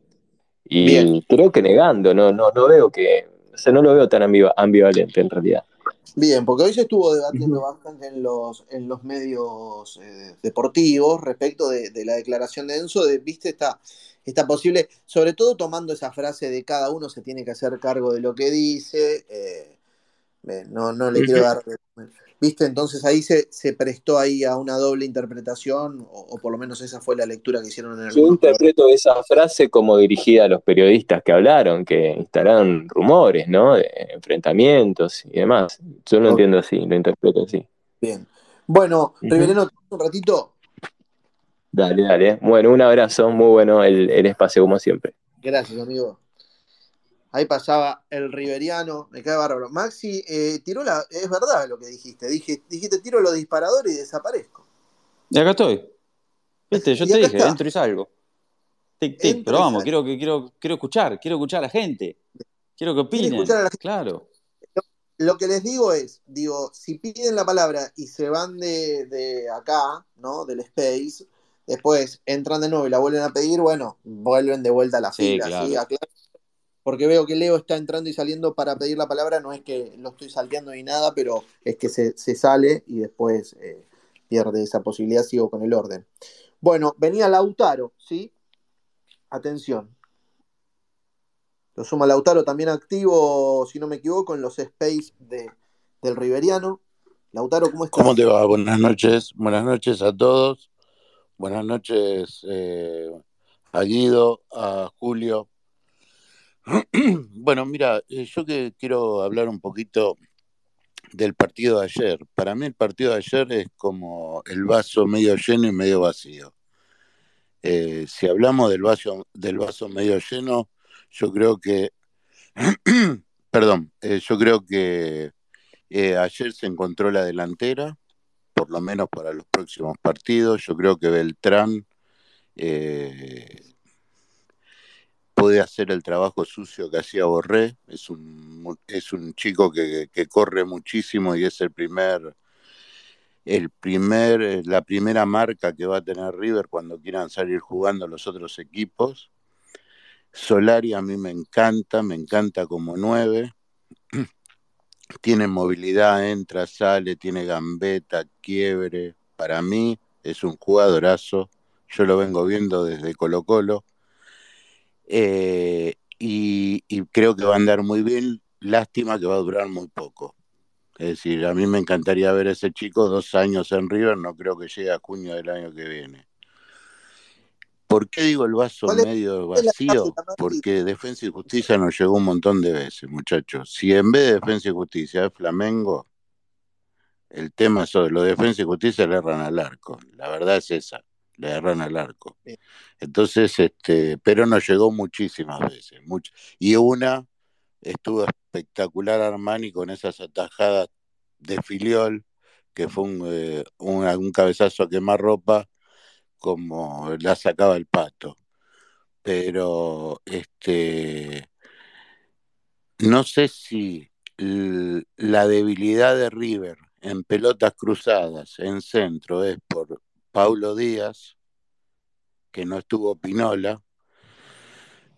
Y creo que negando, no, no, no veo que. O sea, no lo veo tan ambivalente en realidad. Bien, porque hoy se estuvo debatiendo bastante en los, en los medios eh, deportivos respecto de, la declaración de Enzo, de, viste, está, está posible, sobre todo tomando esa frase de cada uno se tiene que hacer cargo de lo que dice, eh, no, no le quiero dar ¿Viste? Entonces ahí se, se, prestó ahí a una doble interpretación, o, por lo menos esa fue la lectura que hicieron en el Yo interpreto esa frase como dirigida a los periodistas que hablaron, que instalaron rumores, ¿no? De enfrentamientos y demás. Yo lo entiendo así, lo interpreto así. Bien. Bueno, uh un ratito. Dale, dale. Bueno, un abrazo, muy bueno el, el espacio como siempre. Gracias, amigo. Ahí pasaba el Riveriano, me cae bárbaro. Maxi, eh, tiró la. Es verdad lo que dijiste. Dije, dijiste, tiro los disparadores y desaparezco. Y acá estoy. Viste, yo te dije, entro y salgo. Tic, tic, pero vamos, quiero, quiero, quiero escuchar, quiero escuchar a la gente. Quiero que opinen. Claro. Lo, que les digo es, digo, si piden la palabra y se van de, de acá, ¿no? Del space, después entran de nuevo y la vuelven a pedir, bueno, vuelven de vuelta a la fila. ¿sí? Porque veo que Leo está entrando y saliendo para pedir la palabra, no es que lo estoy salteando ni nada, pero es que se, sale y después eh, pierde esa posibilidad, sigo con el orden. Bueno, venía Lautaro, ¿sí? Atención. Lo suma Lautaro también activo, si no me equivoco, en los space de, del Riveriano. Lautaro, ¿cómo estás? ¿Cómo te va? Buenas noches, buenas noches a todos. Buenas noches eh, a Guido, a Julio, Bueno, mira, eh, yo que quiero hablar un poquito del partido de ayer. Para mí el partido de ayer es como el vaso medio lleno y medio vacío. Eh, si hablamos del vaso, del vaso medio lleno, yo creo que, perdón, eh, yo creo que ayer se encontró la delantera, por lo menos para los próximos partidos. Yo creo que Beltrán puede hacer el trabajo sucio que hacía Borré. Es un, es un chico que, corre muchísimo y es el primer, el primer, la primera marca que va a tener River cuando quieran salir jugando los otros equipos. Solari a mí me encanta, me encanta como nueve. tiene movilidad, entra, sale, tiene gambeta, quiebre. Para mí es un jugadorazo. Yo lo vengo viendo desde Colo Colo eh, y, creo que va a andar muy bien. Lástima que va a durar muy poco. Es decir, a mí me encantaría ver a ese chico dos años en River, no creo que llegue a junio del año que viene. ¿Por qué digo el vaso medio vacío? Porque Defensa y Justicia nos llegó un montón de veces, muchachos. Si en vez de Defensa y Justicia es Flamengo, el tema es lo de Defensa y Justicia le erran al arco. La verdad es esa le agarran al arco. Entonces, este, pero nos llegó muchísimas veces. y una estuvo espectacular Armani con esas atajadas de filiol, que fue un, eh, un, cabezazo a quemar ropa, como la sacaba el pato. Pero este no sé si la debilidad de River en pelotas cruzadas, en centro, es por Paulo Díaz, que no estuvo Pinola,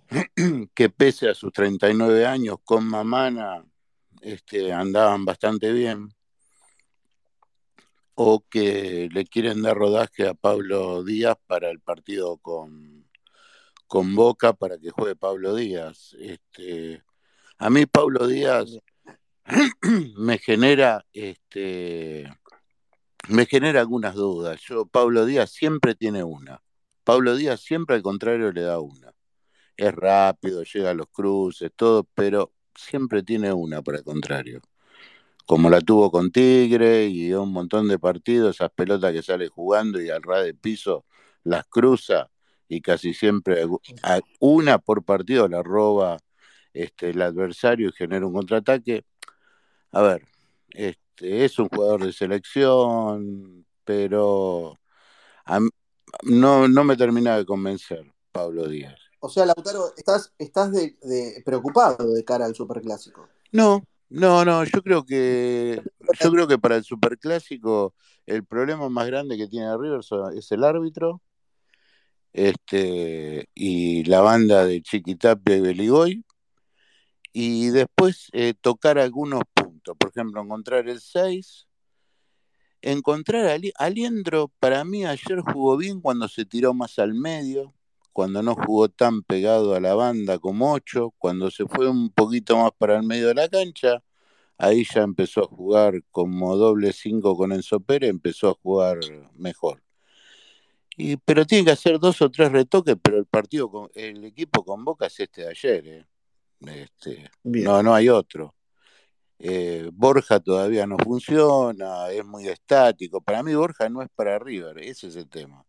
que pese a sus 39 años con Mamana este, andaban bastante bien, o que le quieren dar rodaje a Pablo Díaz para el partido con, con Boca para que juegue Pablo Díaz. Este, a mí Pablo Díaz me genera este, me genera algunas dudas. Yo, Pablo Díaz siempre tiene una. Pablo Díaz siempre al contrario le da una. Es rápido, llega a los cruces, todo, pero siempre tiene una para el contrario. Como la tuvo con Tigre y un montón de partidos, esas pelotas que sale jugando y al ras de piso las cruza y casi siempre una por partido la roba este, el adversario y genera un contraataque. A ver, este, este, es un jugador de selección, pero no, no me termina de convencer Pablo Díaz. O sea, Lautaro, ¿estás, estás de, preocupado de cara al Superclásico? No, no, no, yo creo que yo creo que para el Superclásico el problema más grande que tiene River es el árbitro este, y la banda de Chiquitapia y Beligoy, y después eh, tocar algunos por ejemplo, encontrar el 6. Encontrar a Aliendro, para mí ayer jugó bien cuando se tiró más al medio, cuando no jugó tan pegado a la banda como 8, cuando se fue un poquito más para el medio de la cancha, ahí ya empezó a jugar como doble 5 con Enzo Pérez, empezó a jugar mejor. Y, pero tiene que hacer dos o tres retoques, pero el partido, el equipo con Boca es este de ayer. ¿eh? Este, no, no hay otro. Eh, Borja todavía no funciona, es muy estático. Para mí Borja no es para River, ese es el tema.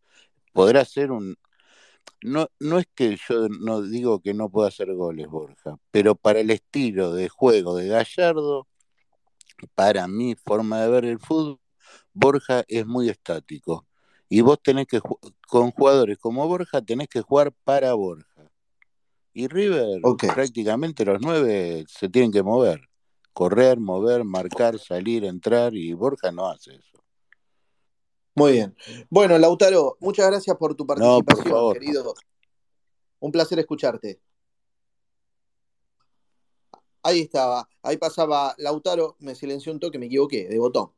Podrá ser un... no, no es que yo no digo que no pueda hacer goles, Borja, pero para el estilo de juego de Gallardo, para mi forma de ver el fútbol, Borja es muy estático. Y vos tenés que, con jugadores como Borja, tenés que jugar para Borja. Y River, prácticamente los nueve se tienen que mover. Correr, mover, marcar, salir, entrar, y Borja no hace eso. Muy bien. Bueno, Lautaro, muchas gracias por tu participación, querido. Un placer escucharte. Ahí estaba, ahí pasaba Lautaro, me silenció un toque, me equivoqué, de botón.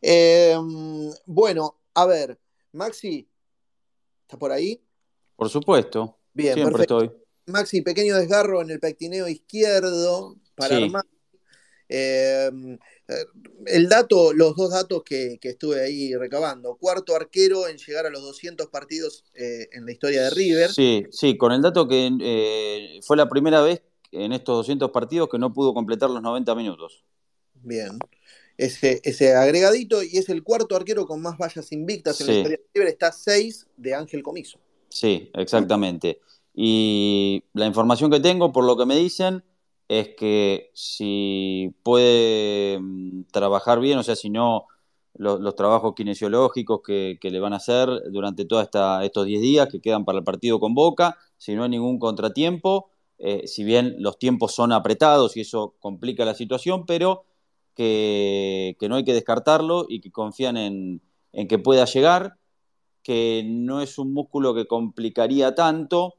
Em, bueno, a ver, Maxi, ¿está por ahí? Por supuesto. Bien, Siempre estoy. Maxi, pequeño desgarro en el pectineo izquierdo para armar. Em, eh, el dato, los dos datos que, estuve ahí recabando. Cuarto arquero en llegar a los 200 partidos eh, en la historia de River. Sí, sí, con el dato que eh, fue la primera vez en estos 200 partidos que no pudo completar los 90 minutos. Bien. Ese, ese agregadito y es el cuarto arquero con más vallas invictas en la historia de River. Está 6 de Ángel Comiso. Sí, exactamente. Y la información que tengo, por lo que me dicen, es que si puede mm, trabajar bien, o sea, si no los, trabajos kinesiológicos que, le van a hacer durante todos estos 10 días que quedan para el partido con Boca, si no hay ningún contratiempo, eh, si bien los tiempos son apretados y eso complica la situación, pero que, no hay que descartarlo y que confían en, en que pueda llegar, que no es un músculo que complicaría tanto,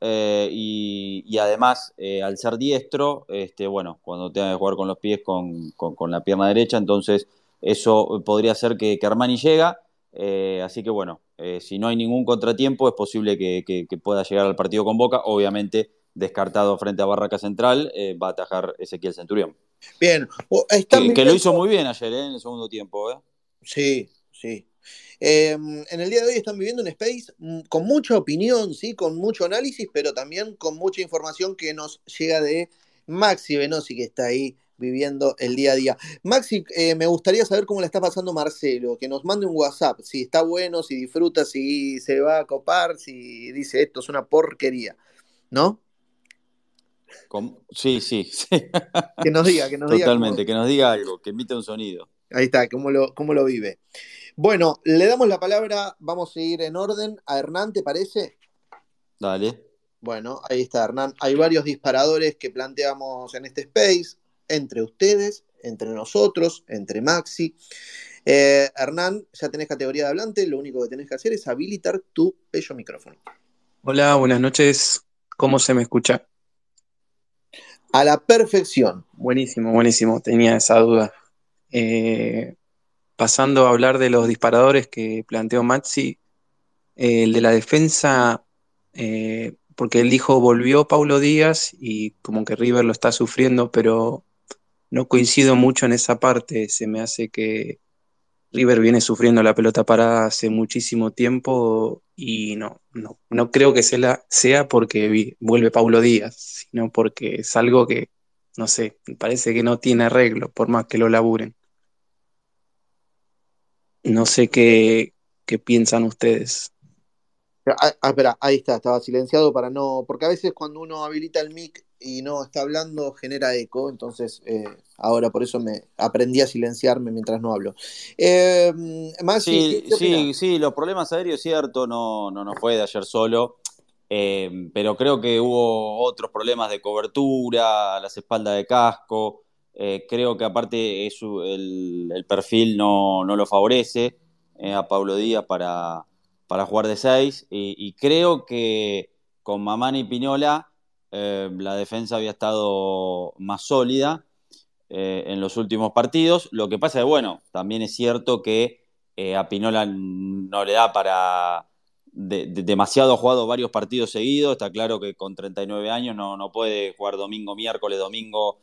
eh, y, además, eh, al ser diestro, este, bueno, cuando tenga que jugar con los pies con, la pierna derecha, entonces eso podría ser que, Armani llega. Eh, así que bueno, si no hay ningún contratiempo, es posible que, pueda llegar al partido con Boca. Obviamente, descartado frente a Barraca Central, va a atajar Ezequiel Centurión. Bien, que, que, lo hizo muy bien ayer en el segundo tiempo. Sí, sí. Em, en el día de hoy están viviendo un space mm, con mucha opinión, ¿sí? con mucho análisis, pero también con mucha información que nos llega de Maxi Venosi, que está ahí viviendo el día a día. Maxi, eh, me gustaría saber cómo le está pasando Marcelo, que nos mande un WhatsApp, si está bueno, si disfruta, si se va a copar, si dice esto es una porquería, ¿no? Sí, sí, sí. Que nos diga, que nos diga. Totalmente, que nos diga algo, que emite un sonido. Ahí está, cómo lo, cómo lo vive. Bueno, le damos la palabra, vamos a ir en orden a Hernán, ¿te parece? Dale. Bueno, ahí está Hernán. Hay varios disparadores que planteamos en este space, entre ustedes, entre nosotros, entre Maxi. Eh, Hernán, ya tenés categoría de hablante, lo único que tenés que hacer es habilitar tu bello micrófono. Hola, buenas noches. ¿Cómo se me escucha? A la perfección. Buenísimo, buenísimo. Tenía esa duda. Eh, pasando a hablar de los disparadores que planteó Maxi, eh, el de la defensa, eh, porque él dijo volvió Paulo Díaz y como que River lo está sufriendo, pero no coincido mucho en esa parte. Se me hace que River viene sufriendo la pelota parada hace muchísimo tiempo y no, no, no creo que sea, sea porque vuelve Paulo Díaz, sino porque es algo que, no sé, parece que no tiene arreglo, por más que lo laburen. No sé qué, piensan ustedes. Ah, ah, espera, ahí está, estaba silenciado para no. Porque a veces cuando uno habilita el mic y no está hablando, genera eco. Entonces, eh, ahora por eso me aprendí a silenciarme mientras no hablo. Eh, más sí, sí, sí, los problemas aéreos, cierto, no, no, no fue de ayer solo. Eh, pero creo que hubo otros problemas de cobertura, las espaldas de casco. Eh, creo que aparte el, perfil no, lo favorece eh, a Pablo Díaz para, jugar de 6 y, creo que con Mamán y Pinola eh, la defensa había estado más sólida en los últimos partidos. Lo que pasa es, bueno, también es cierto que a Pinola no le da para... demasiado jugado varios partidos seguidos, está claro que con 39 años no, no puede jugar domingo, miércoles, domingo,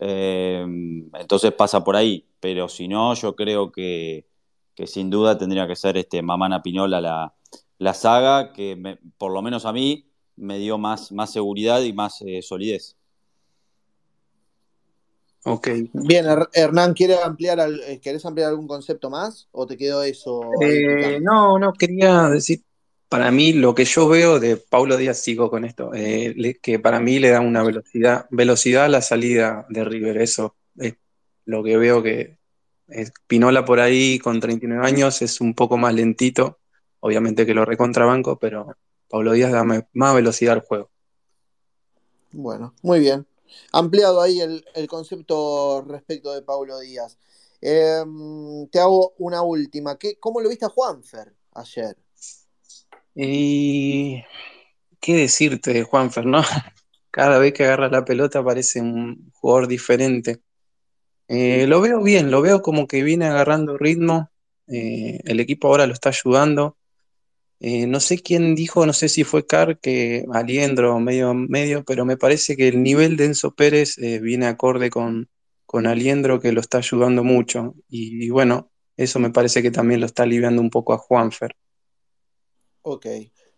eh, entonces pasa por ahí, pero si no, yo creo que, sin duda tendría que ser este Mamana Pinola la, la saga que por lo menos a mí me dio más, más seguridad y más eh, solidez. Ok. Bien, Hernán, ¿quieres ampliar, eh, ¿querés ampliar algún concepto más o te quedó eso? no, no, quería decir para mí lo que yo veo de Paulo Díaz, sigo con esto, eh, que para mí le da una velocidad, velocidad a la salida de River. Eso es lo que veo que Pinola por ahí con 39 años es un poco más lentito, obviamente que lo recontrabanco, pero Pablo Díaz da más velocidad al juego. Bueno, muy bien. Ampliado ahí el, concepto respecto de Pablo Díaz. Em, te hago una última. ¿Qué, ¿Cómo lo viste a Juanfer ayer? Y qué decirte de Juanfer, ¿no? Cada vez que agarra la pelota parece un jugador diferente. Eh, lo veo bien, lo veo como que viene agarrando ritmo. Eh, el equipo ahora lo está ayudando. Eh, no sé quién dijo, no sé si fue Car, que Aliendro medio medio, pero me parece que el nivel de Enzo Pérez viene acorde con, con Aliendro, que lo está ayudando mucho. Y, bueno, eso me parece que también lo está aliviando un poco a Juanfer. Ok,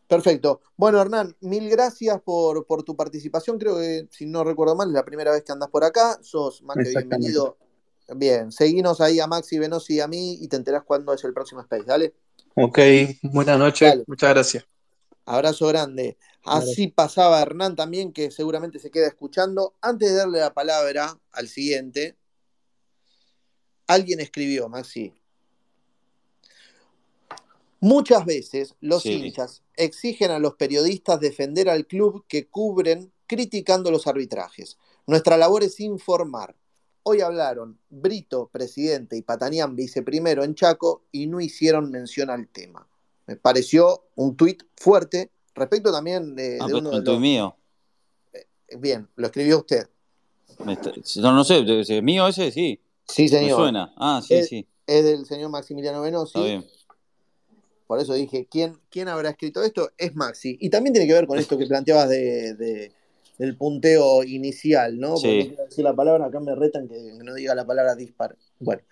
perfecto. Bueno, Hernán, mil gracias por, por, tu participación. Creo que, si no recuerdo mal, es la primera vez que andas por acá. Sos más que bienvenido Bien, seguinos ahí a Maxi Venosi y a mí y te enterás cuándo es el próximo Space, ¿dale? Ok, buenas noches, muchas gracias. Abrazo grande. Así pasaba Hernán también, que seguramente se queda escuchando. Antes de darle la palabra al siguiente, alguien escribió, Maxi. Muchas veces los hinchas exigen a los periodistas defender al club que cubren criticando los arbitrajes. Nuestra labor es informar, Hoy hablaron Brito, presidente, y Patanián, viceprimero en Chaco, y no hicieron mención al tema. Me pareció un tuit fuerte, respecto también de, ah, de uno de los... mío. Eh, bien, lo escribió usted. No, no sé, ¿es mío ese? Sí. Sí, señor. Me suena. Ah, sí, es, sí. Es del señor Maximiliano Venosi. Está bien. Por eso dije, ¿quién, ¿quién habrá escrito esto? Es Maxi. Y también tiene que ver con esto que planteabas de el punteo inicial, ¿no? Porque no quiero decir la palabra, acá me retan que, no diga la palabra dispar. Bueno,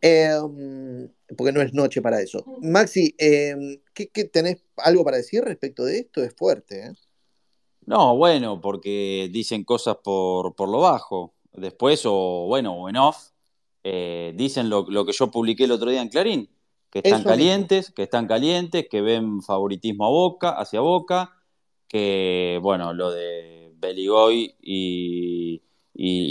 em, porque no es noche para eso. Maxi, em, ¿qué, tenés algo para decir respecto de esto? Es fuerte, ¿eh? No, bueno, porque dicen cosas por, por lo bajo. Después, o bueno, o en off, eh, dicen lo, que yo publiqué el otro día en Clarín, que están calientes, que están calientes, que ven favoritismo a Boca, hacia Boca, que bueno, lo de Beligoy y,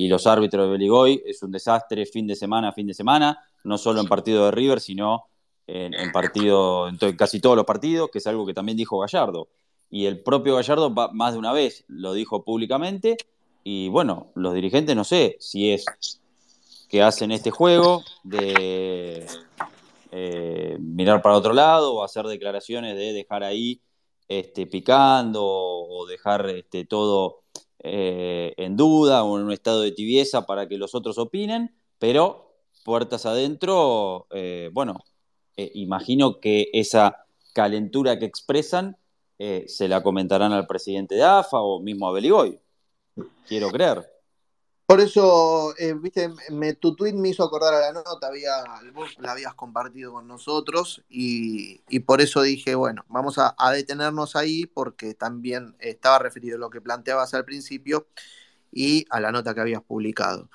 los árbitros de Beligoy es un desastre fin de semana, fin de semana, no solo en partido de River, sino en, partido, en, casi todos los partidos, que es algo que también dijo Gallardo. Y el propio Gallardo más de una vez lo dijo públicamente. Y bueno, los dirigentes no sé si es que hacen este juego de eh, mirar para otro lado o hacer declaraciones de dejar ahí este, picando o dejar este, todo eh, en duda o en un estado de tibieza para que los otros opinen, pero puertas adentro, eh, bueno, imagino que esa calentura que expresan se la comentarán al presidente de AFA o mismo a Beligoy. Quiero creer. Por eso, viste, me, tu tweet me hizo acordar a la nota, había, vos la habías compartido con nosotros y, por eso dije, bueno, vamos a, detenernos ahí porque también estaba referido a lo que planteabas al principio y a la nota que habías publicado.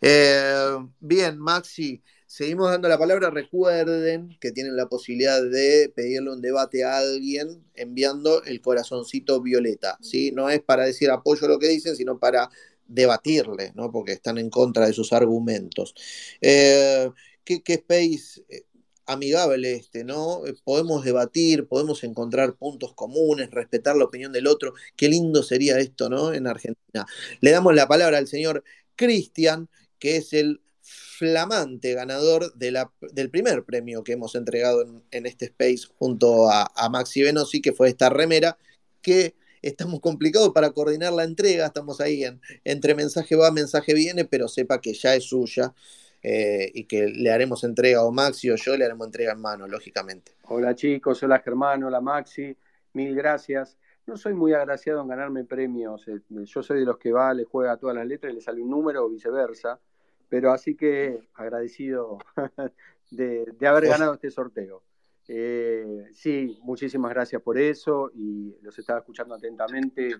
Eh, bien, Maxi, seguimos dando la palabra. Recuerden que tienen la posibilidad de pedirle un debate a alguien enviando el corazoncito violeta. ¿sí? No es para decir apoyo a lo que dicen, sino para debatirle, ¿no? porque están en contra de sus argumentos. Eh, ¿qué, space eh, amigable este, ¿no? Eh, podemos debatir, podemos encontrar puntos comunes, respetar la opinión del otro. Qué lindo sería esto, ¿no? En Argentina. Le damos la palabra al señor Cristian, que es el flamante ganador de la, del primer premio que hemos entregado en, este space junto a, a Maxi Venosi, que fue esta remera, que estamos complicados para coordinar la entrega, estamos ahí en, entre mensaje va, mensaje viene, pero sepa que ya es suya eh, y que le haremos entrega o Maxi o yo le haremos entrega en mano, lógicamente. Hola chicos, hola Germán, hola Maxi, mil gracias. No soy muy agraciado en ganarme premios, eh, yo soy de los que va, le juega todas las letras y le sale un número o viceversa, pero así que agradecido de, de haber ganado este sorteo. Eh, sí, muchísimas gracias por eso y los estaba escuchando atentamente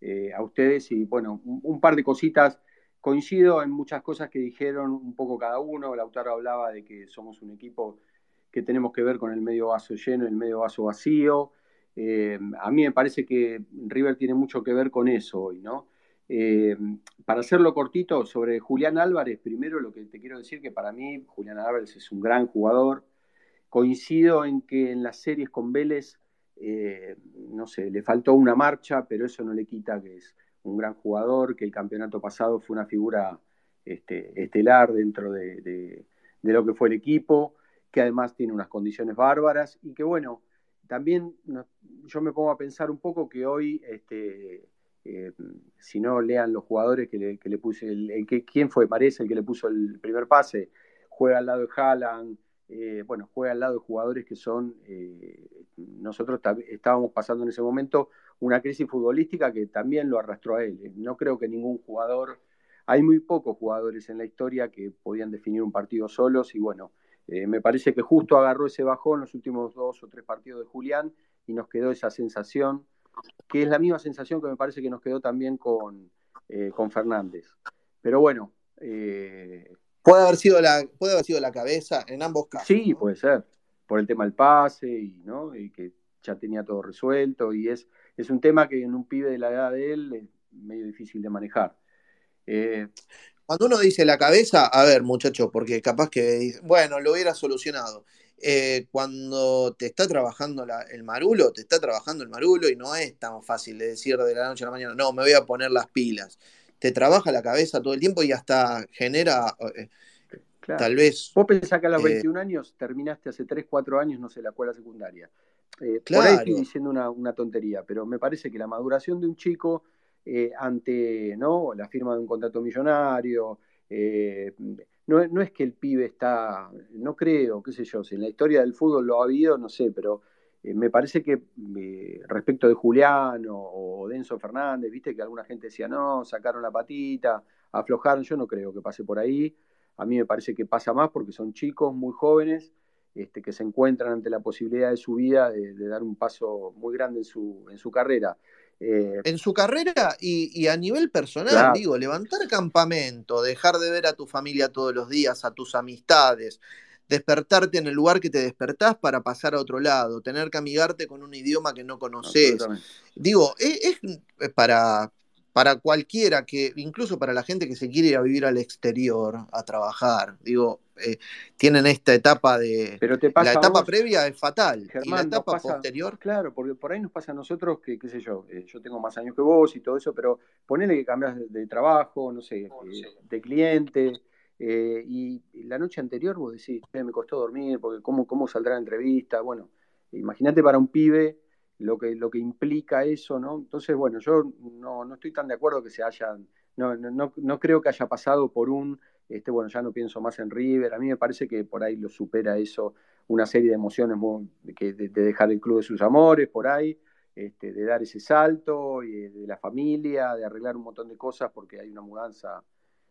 eh, a ustedes y bueno, un, par de cositas. Coincido en muchas cosas que dijeron un poco cada uno. Lautaro hablaba de que somos un equipo que tenemos que ver con el medio vaso lleno y el medio vaso vacío. Eh, a mí me parece que River tiene mucho que ver con eso hoy, ¿no? Para hacerlo cortito, sobre Julián Álvarez, primero lo que te quiero decir que para mí Julián Álvarez es un gran jugador. Coincido en que en las series con Vélez, eh, no sé, le faltó una marcha, pero eso no le quita que es un gran jugador, que el campeonato pasado fue una figura este, estelar dentro de, lo que fue el equipo, que además tiene unas condiciones bárbaras y que bueno, también yo me pongo a pensar un poco que hoy este, eh, si no, lean los jugadores que le, que le puse, ¿quién fue? Parece el que le puso el primer pase, juega al lado de Haaland, eh, bueno, juega al lado de jugadores que son, eh, nosotros estábamos pasando en ese momento una crisis futbolística que también lo arrastró a él. No creo que ningún jugador, hay muy pocos jugadores en la historia que podían definir un partido solos y bueno, me parece que justo agarró ese bajón los últimos dos o tres partidos de Julián y nos quedó esa sensación que es la misma sensación que me parece que nos quedó también con, eh, con Fernández. Pero bueno. Eh, puede, haber sido la, puede haber sido la cabeza en ambos casos. Sí, puede ser. Por el tema del pase y, ¿no? y que ya tenía todo resuelto. Y es, es un tema que en un pibe de la edad de él es medio difícil de manejar. Eh, Cuando uno dice la cabeza, a ver, muchachos, porque capaz que, bueno, lo hubiera solucionado. Eh, cuando te está trabajando el marulo, te está trabajando el marulo y no es tan fácil de decir de la noche a la mañana, no, me voy a poner las pilas. Te trabaja la cabeza todo el tiempo y hasta genera, eh, tal vez... Vos pensás que a los 21 eh, años terminaste hace 3, 4 años, no sé, la escuela secundaria. claro. Por ahí estoy diciendo una, tontería, pero me parece que la maduración de un chico ante ¿no? la firma de un contrato millonario, no, es que el pibe está, no creo, qué sé yo, si en la historia del fútbol lo ha habido, no sé, pero eh, me parece que eh, respecto de Julián o, Denso Fernández, viste que alguna gente decía, no, sacaron la patita, aflojaron, yo no creo que pase por ahí. A mí me parece que pasa más porque son chicos muy jóvenes este, que se encuentran ante la posibilidad de su vida de, de dar un paso muy grande en su, en su carrera. Eh, en su carrera y, a nivel personal, digo, levantar campamento, dejar de ver a tu familia todos los días, a tus amistades, despertarte en el lugar que te despertás para pasar a otro lado, tener que amigarte con un idioma que no conoces. Digo, es, para, para cualquiera que, incluso para la gente que se quiere ir a vivir al exterior, a trabajar, digo, eh, tienen esta etapa de... Pero te pasa la etapa previa es fatal. y la etapa posterior... Claro, porque por ahí nos pasa a nosotros que, qué sé yo, eh, yo tengo más años que vos y todo eso, pero ponele que cambias de, trabajo, no sé, eh, de cliente, y, la noche anterior vos decís, me costó dormir, porque cómo, cómo saldrá la entrevista, bueno, imagínate para un pibe lo que, lo que implica eso, ¿no? Entonces, bueno, yo no, no estoy tan de acuerdo que se hayan, no, no, no creo que haya pasado por un, este, bueno, ya no pienso más en River, a mí me parece que por ahí lo supera eso, una serie de emociones que, de, dejar el club de sus amores, por ahí, este, de dar ese salto, y de la familia, de arreglar un montón de cosas porque hay una mudanza.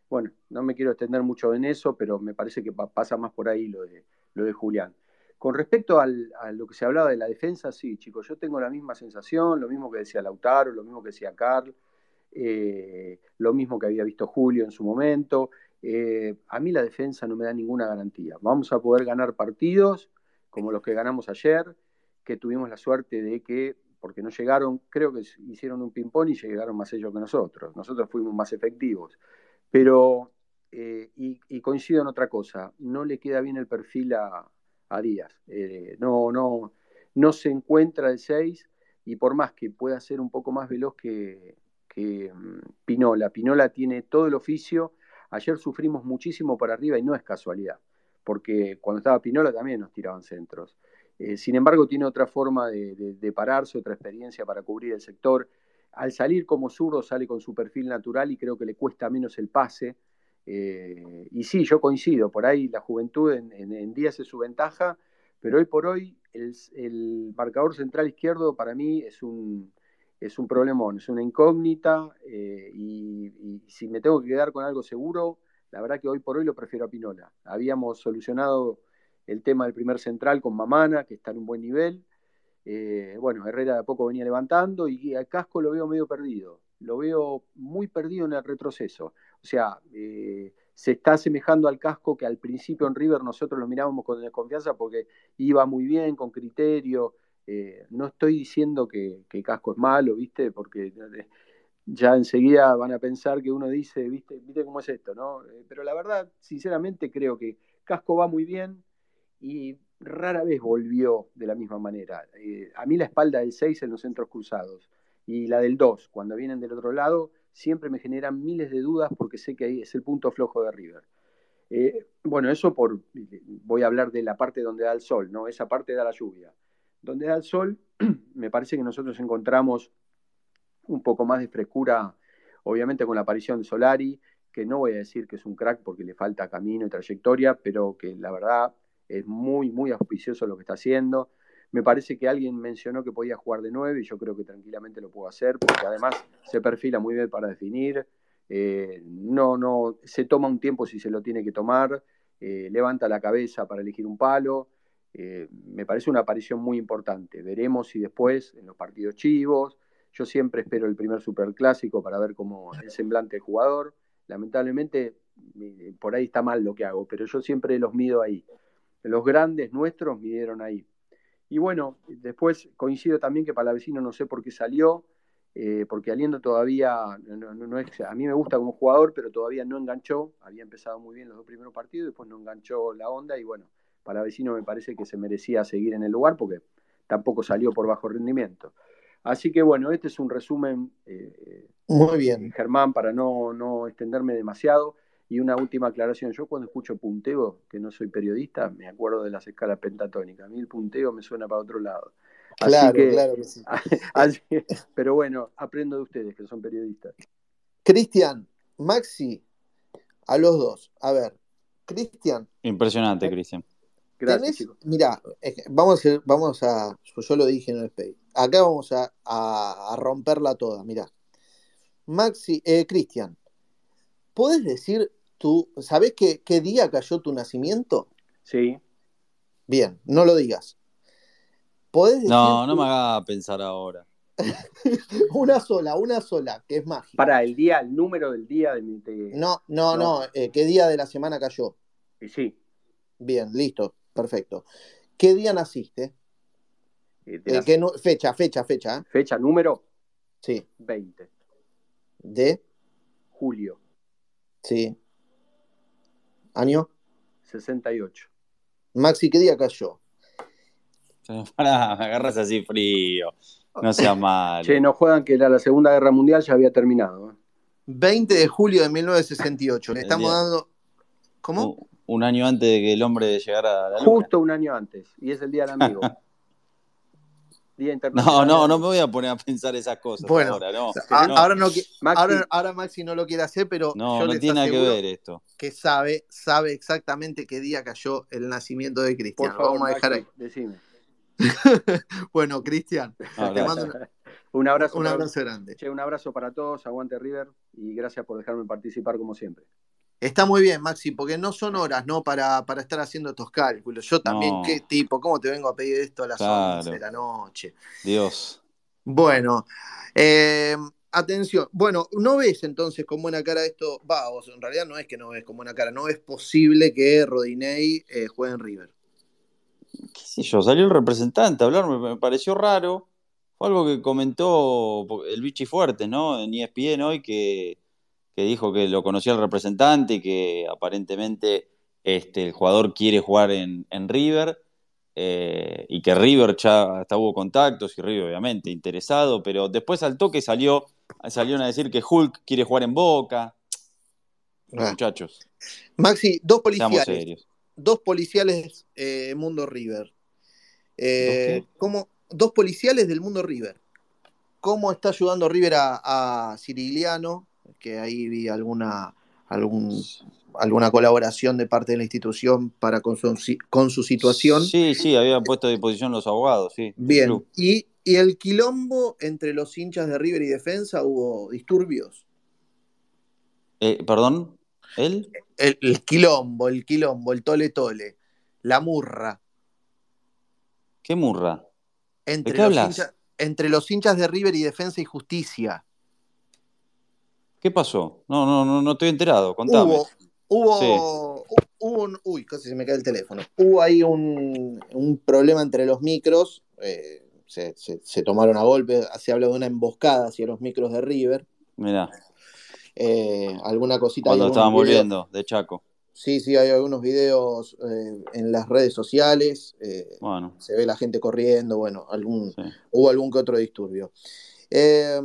Bueno, no me quiero extender mucho en eso, pero me parece que pasa más por ahí lo de, lo de Julián. Con respecto a lo que se hablaba de la defensa, sí, chicos, yo tengo la misma sensación, lo mismo que decía Lautaro, lo mismo que decía Carl, eh, lo mismo que había visto Julio en su momento. Eh, a mí la defensa no me da ninguna garantía. Vamos a poder ganar partidos como los que ganamos ayer, que tuvimos la suerte de que, porque no llegaron, creo que hicieron un ping-pong y llegaron más ellos que nosotros. Nosotros fuimos más efectivos. Pero, eh, y, coincido en otra cosa, no le queda bien el perfil a, a Díaz. Eh, no, no, no se encuentra el 6 y por más que pueda ser un poco más veloz que, mm, Pinola, Pinola tiene todo el oficio. Ayer sufrimos muchísimo por arriba y no es casualidad, porque cuando estaba Pinola también nos tiraban centros. Eh, sin embargo, tiene otra forma de, pararse, otra experiencia para cubrir el sector. Al salir como zurdo, sale con su perfil natural y creo que le cuesta menos el pase. Eh, y sí, yo coincido, por ahí la juventud en, días es su ventaja, pero hoy por hoy el, marcador central izquierdo para mí es un, es un problemón, es una incógnita eh, y, si me tengo que quedar con algo seguro, la verdad que hoy por hoy lo prefiero a Pinola. Habíamos solucionado el tema del primer central con Mamana, que está en un buen nivel. Eh, bueno, Herrera de a poco venía levantando y al casco lo veo medio perdido. Lo veo muy perdido en el retroceso. O sea, eh, se está asemejando al casco que al principio en River nosotros lo mirábamos con desconfianza porque iba muy bien, con criterio, Eh, no estoy diciendo que, que, Casco es malo, ¿viste? Porque ya enseguida van a pensar que uno dice, ¿viste? ¿Viste cómo es esto, no? Pero la verdad, sinceramente, creo que Casco va muy bien y rara vez volvió de la misma manera. Eh, a mí la espalda del 6 en los centros cruzados y la del 2, cuando vienen del otro lado, siempre me generan miles de dudas porque sé que ahí es el punto flojo de River. Eh, bueno, eso por, voy a hablar de la parte donde da el sol, ¿no? Esa parte da la lluvia. Donde da el sol, me parece que nosotros encontramos un poco más de frescura, obviamente con la aparición de Solari, que no voy a decir que es un crack porque le falta camino y trayectoria, pero que la verdad es muy, muy auspicioso lo que está haciendo. Me parece que alguien mencionó que podía jugar de nueve y yo creo que tranquilamente lo puedo hacer porque además se perfila muy bien para definir. Eh, no, no, se toma un tiempo si se lo tiene que tomar, eh, levanta la cabeza para elegir un palo. Eh, me parece una aparición muy importante. Veremos si después en los partidos chivos. Yo siempre espero el primer superclásico para ver cómo el semblante del jugador. Lamentablemente por ahí está mal lo que hago, pero yo siempre los mido ahí. Los grandes nuestros midieron ahí. Y bueno, después coincido también que Palavecino no sé por qué salió, eh, porque Aliendo todavía, no, es, a mí me gusta como jugador, pero todavía no enganchó, había empezado muy bien los dos primeros partidos, después no enganchó la onda y bueno, Palavecino me parece que se merecía seguir en el lugar porque tampoco salió por bajo rendimiento. Así que bueno, este es un resumen, eh, muy bien, Germán, para no, no extenderme demasiado. Y una última aclaración, yo cuando escucho punteo, que no soy periodista, me acuerdo de las escalas pentatónicas. A mí el punteo me suena para otro lado. Claro, claro que sí. pero bueno, aprendo de ustedes que son periodistas. Cristian, Maxi, a los dos. A ver, Cristian. Impresionante, Cristian. Gracias. Mira, vamos a, vamos a, yo lo dije en el Space. Acá vamos a, a, romperla toda, mira. Maxi, eh, Cristian, ¿podés decir tú, ¿sabés qué, qué día cayó tu nacimiento? Sí. Bien, no lo digas. ¿Podés decir no, no me haga pensar ahora. una sola, una sola, que es mágica. Para el día, el número del día de, No, no, no, eh, ¿qué día de la semana cayó? Sí. Bien, listo, perfecto. ¿Qué día naciste? Eh, eh, ¿qué fecha, fecha, fecha. Fecha, número. Sí. 20. ¿De? Julio. Sí. ¿Año? 68. Maxi, ¿qué día cayó? Pará, me agarras así frío. No sea mal. Che, no juegan que la Segunda Guerra Mundial ya había terminado. 20 ¿eh? de julio de 1968. Le estamos dando. ¿Cómo? Un, año antes de que el hombre llegara a la luna. Justo un año antes. Y es el Día del Amigo. No, no, no me voy a poner a pensar esas cosas bueno, ahora, no. Ahora, no Maxi, ahora, Maxi no lo quiere hacer, pero no, no tiene nada que ver esto. Que sabe, sabe exactamente qué día cayó el nacimiento de Cristian. Vamos a dejar ahí. Decime. bueno, Cristian, te mando un abrazo, un abrazo grande. Che, un abrazo para todos, aguante River y gracias por dejarme participar como siempre. Está muy bien, Maxi, porque no son horas, ¿no? Para, para estar haciendo estos cálculos. Yo también, ¿qué tipo? ¿Cómo te vengo a pedir esto a las 11 de la noche? Dios. Bueno, eh, atención. Bueno, ¿no ves entonces con buena cara esto? Va, vos en realidad no es que no ves con buena cara, no es posible que Rodinei eh, juegue en River. ¿Qué sé yo? Salió el representante a hablar, me, pareció raro. Fue algo que comentó el Bichi Fuerte, ¿no? En ESPN hoy que que dijo que lo conocía el representante y que aparentemente este, el jugador quiere jugar en, River eh, y que River ya hasta hubo contactos y River obviamente interesado, pero después al toque salió, salieron a decir que Hulk quiere jugar en Boca. Ah. Muchachos. Maxi, dos policiales. Dos policiales eh, Mundo River. Eh, ¿Dos, policiales del Mundo River. ¿Cómo está ayudando River a, a Cirigliano que ahí vi alguna, algún, alguna colaboración de parte de la institución para con su, con su situación. Sí, sí, habían puesto a disposición los abogados, sí. Bien, y, el quilombo entre los hinchas de River y Defensa hubo disturbios. Eh, ¿Perdón? ¿El? El, quilombo, el quilombo, el tole tole, la murra. ¿Qué murra? Entre, qué los entre los hinchas de River y Defensa y Justicia. ¿Qué pasó? No, no, no, no estoy enterado. Contame. Hubo, hubo, hubo un, uy, casi se me cae el teléfono. Hubo ahí un, un problema entre los micros. Eh, se, se- se tomaron a golpe, se habla de una emboscada hacia los micros de River. Mirá, Eh, alguna cosita. cuando estaban volviendo de Chaco. Sí, sí, hay algunos videos eh, en las redes sociales. eh, Bueno, se ve la gente corriendo, bueno, algún, sí. hubo algún que otro disturbio. Eh,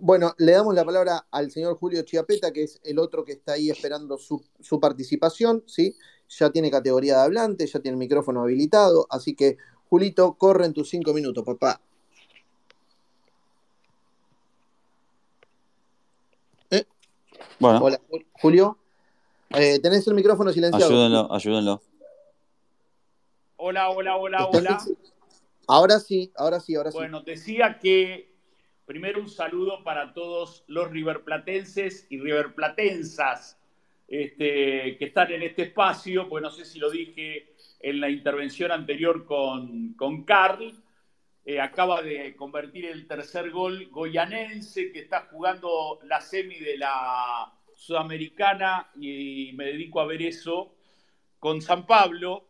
bueno, le damos la palabra al señor Julio Chiapeta, que es el otro que está ahí esperando su, su participación, ¿sí? Ya tiene categoría de hablante, ya tiene el micrófono habilitado, así que, Julito, corre en tus cinco minutos, papá. Bueno, Hola, Julio. Eh, tenés el micrófono silenciado. ayúdenlo, ayúdenlo. Hola, hola, hola, ¿Estás hola. Ahora sí, ahora sí, ahora sí. Bueno, decía que primero un saludo para todos los riverplatenses y riverplatensas este, que están en este espacio, pues no sé si lo dije en la intervención anterior con, con Carl. Eh, acaba de convertir el tercer gol goyanense que está jugando la semi de la Sudamericana y me dedico a ver eso con San Pablo.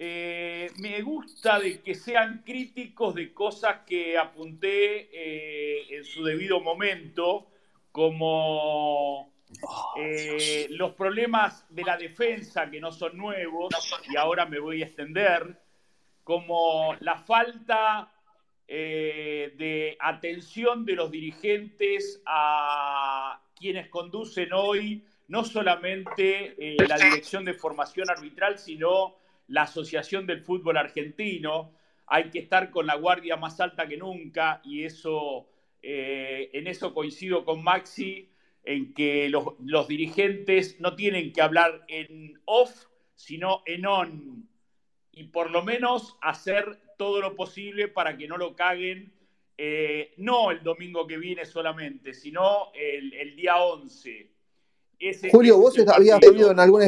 Eh, me gusta de que sean críticos de cosas que apunté eh, en su debido momento, como eh, los problemas de la defensa que no son nuevos, y ahora me voy a extender, como la falta de atención de los dirigentes a quienes conducen hoy no solamente la dirección de formación arbitral, sino la Asociación del Fútbol Argentino. Hay que estar con la guardia más alta que nunca y eso, eh, en eso coincido con Maxi, en que los, los dirigentes no tienen que hablar en off, sino en on. Y por lo menos hacer todo lo posible para que no lo caguen, eh, no el domingo que viene solamente, sino el, el día 11. Ese- Julio, ese vos habías pedido en algún,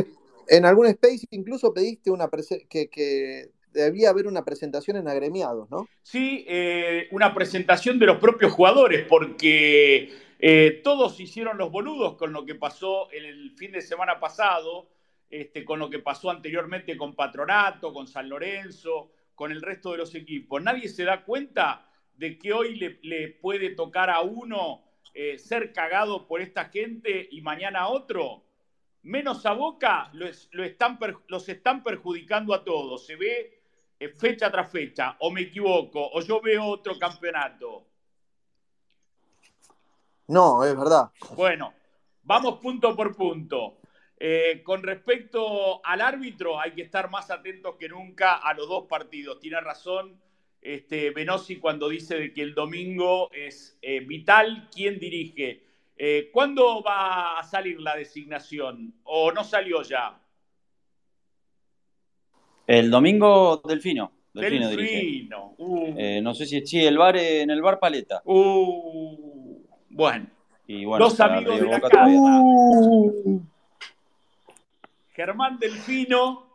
en algún space, incluso pediste una que, que debía haber una presentación en agremiados, ¿no? Sí, eh, una presentación de los propios jugadores, porque eh, todos hicieron los boludos con lo que pasó el fin de semana pasado, este, con lo que pasó anteriormente con Patronato, con San Lorenzo, con el resto de los equipos. Nadie se da cuenta de que hoy le, le puede tocar a uno eh, ser cagado por esta gente y mañana a otro. Menos a Boca los, lo están los están perjudicando a todos. Se ve eh, fecha tras fecha, o me equivoco, o yo veo otro campeonato. No, es verdad. Bueno, vamos punto por punto. Eh, con respecto al árbitro, hay que estar más atentos que nunca a los dos partidos. Tiene razón este, Benossi cuando dice de que el domingo es eh, vital quién dirige. Eh, ¿Cuándo va a salir la designación? ¿O no salió ya? El domingo, Delfino. Delfino. Delfino. Uh, Eh, no sé si sí, el bar en el bar Paleta. uh, bueno. Y bueno, Los amigos de la casa. nada. Germán Delfino,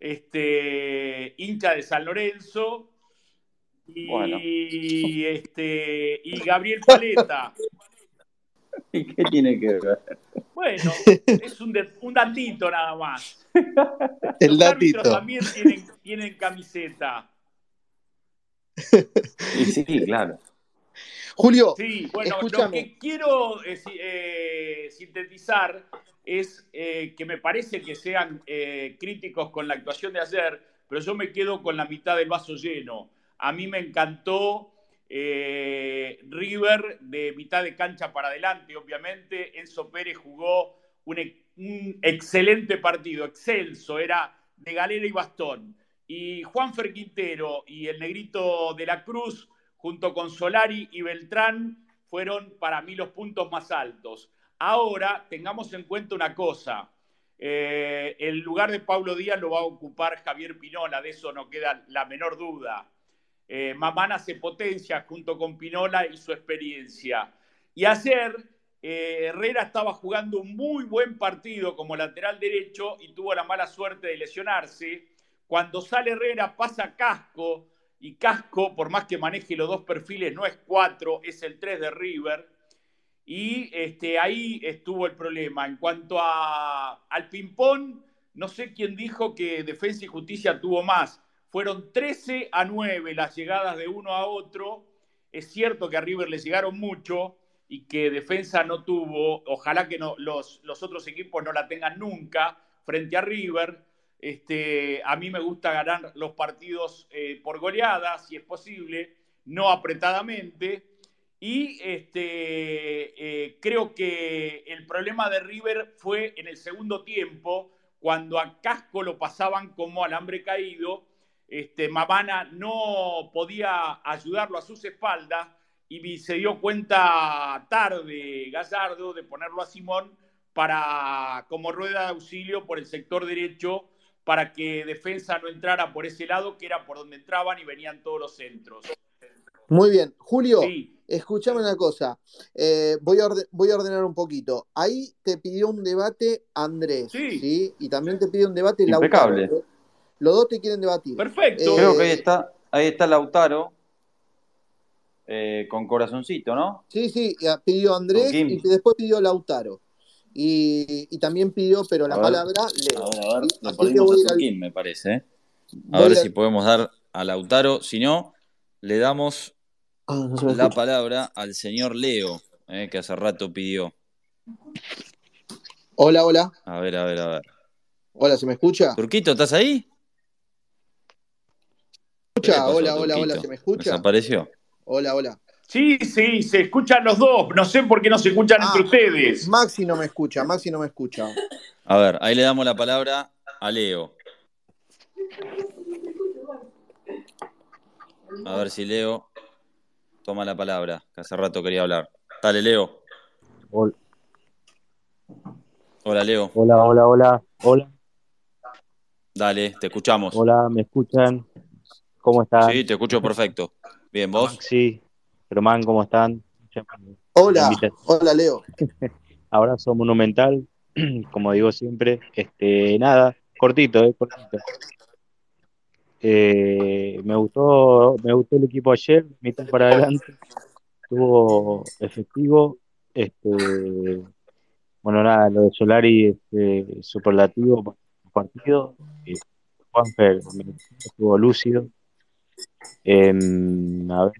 este, hincha de San Lorenzo, y, Bueno. este, y Gabriel Paleta. ¿Y qué tiene que ver? Bueno, es un, de- un datito nada más. El Los árbitros datito. también tienen, tienen camiseta. Y sí, claro. Julio, Sí, bueno, lo Escúchame. que quiero eh, eh, sintetizar es eh, que me parece que sean críticos con la actuación de ayer, pero yo me quedo con la mitad del vaso lleno. A mí me encantó eh, River de mitad de cancha para adelante, obviamente. Enzo Pérez jugó un, ex- un excelente partido, excelso, era de galera y bastón. Y Juan Quintero y el negrito de la Cruz junto con Solari y Beltrán, fueron para mí los puntos más altos. Ahora, tengamos en cuenta una cosa. eh, el lugar de Pablo Díaz lo va a ocupar Javier Pinola, de eso no queda la menor duda. Eh, Mamana se potencia junto con Pinola y su experiencia. Y ayer eh, Herrera estaba jugando un muy buen partido como lateral derecho y tuvo la mala suerte de lesionarse. Cuando sale Herrera pasa Casco y Casco, por más que maneje los dos perfiles, no es 4, es el 3 de River. Y este, ahí estuvo el problema. En cuanto a, al ping-pong, no sé quién dijo que Defensa y Justicia tuvo más. Fueron 13 a 9 las llegadas de uno a otro. Es cierto que a River le llegaron mucho y que defensa no tuvo. Ojalá que los, los otros equipos no la tengan nunca frente a River. Este, a mí me gusta ganar los partidos eh, por goleada, si es posible, no apretadamente. Y este, eh, creo que el problema de River fue en el segundo tiempo, cuando a Casco lo pasaban como alambre caído este, Mavana no podía ayudarlo a sus espaldas y se dio cuenta tarde Gallardo de ponerlo a Simón para como rueda de auxilio por el sector derecho para que defensa no entrara por ese lado que era por donde entraban y venían todos los centros. Muy bien, Julio, escúchame una cosa, eh, voy, a voy, a ordenar un poquito. Ahí te pidió un debate Andrés, sí. Y también te pidió un debate Impecable. Los dos te quieren debatir. Perfecto. Creo que ahí está, ahí está Lautaro. Eh, con corazoncito, ¿no? Sí, sí, pidió Andrés y después pidió Lautaro. Y, también pidió, pero la palabra Leo. A ver, a ver, ponemos a, Kim, me parece. ¿eh? A ver si podemos dar a Lautaro. Si no, le damos ah, la palabra al señor Leo, eh, que hace rato pidió. Hola, hola. A ver, a ver, a ver. Hola, ¿se me escucha? Turquito, ¿estás ahí? Hola, hola, hola, ¿se me escucha? Desapareció. Hola, hola. Sí, sí, se escuchan los dos. No sé por qué no se escuchan entre ah, ustedes. Maxi no me escucha, Maxi no me escucha. A ver, ahí le damos la palabra a Leo. A ver si Leo toma la palabra, que hace rato quería hablar. Dale, Leo. Hola. Hola, Leo. Hola, hola, hola. Hola. Dale, te escuchamos. Hola, ¿me escuchan? ¿Cómo están? Sí, te escucho perfecto. Bien, ¿vos? Sí. Germán, ¿cómo están? Hola, hola Leo. Abrazo monumental, como digo siempre. Este, nada, cortito, eh, cortito. Eh, me gustó, me gustó el equipo ayer, mitad para adelante, estuvo efectivo. Este, bueno, nada, lo de Solari, este, superlativo partido. Eh, Juanfer estuvo lúcido, Em, a ver,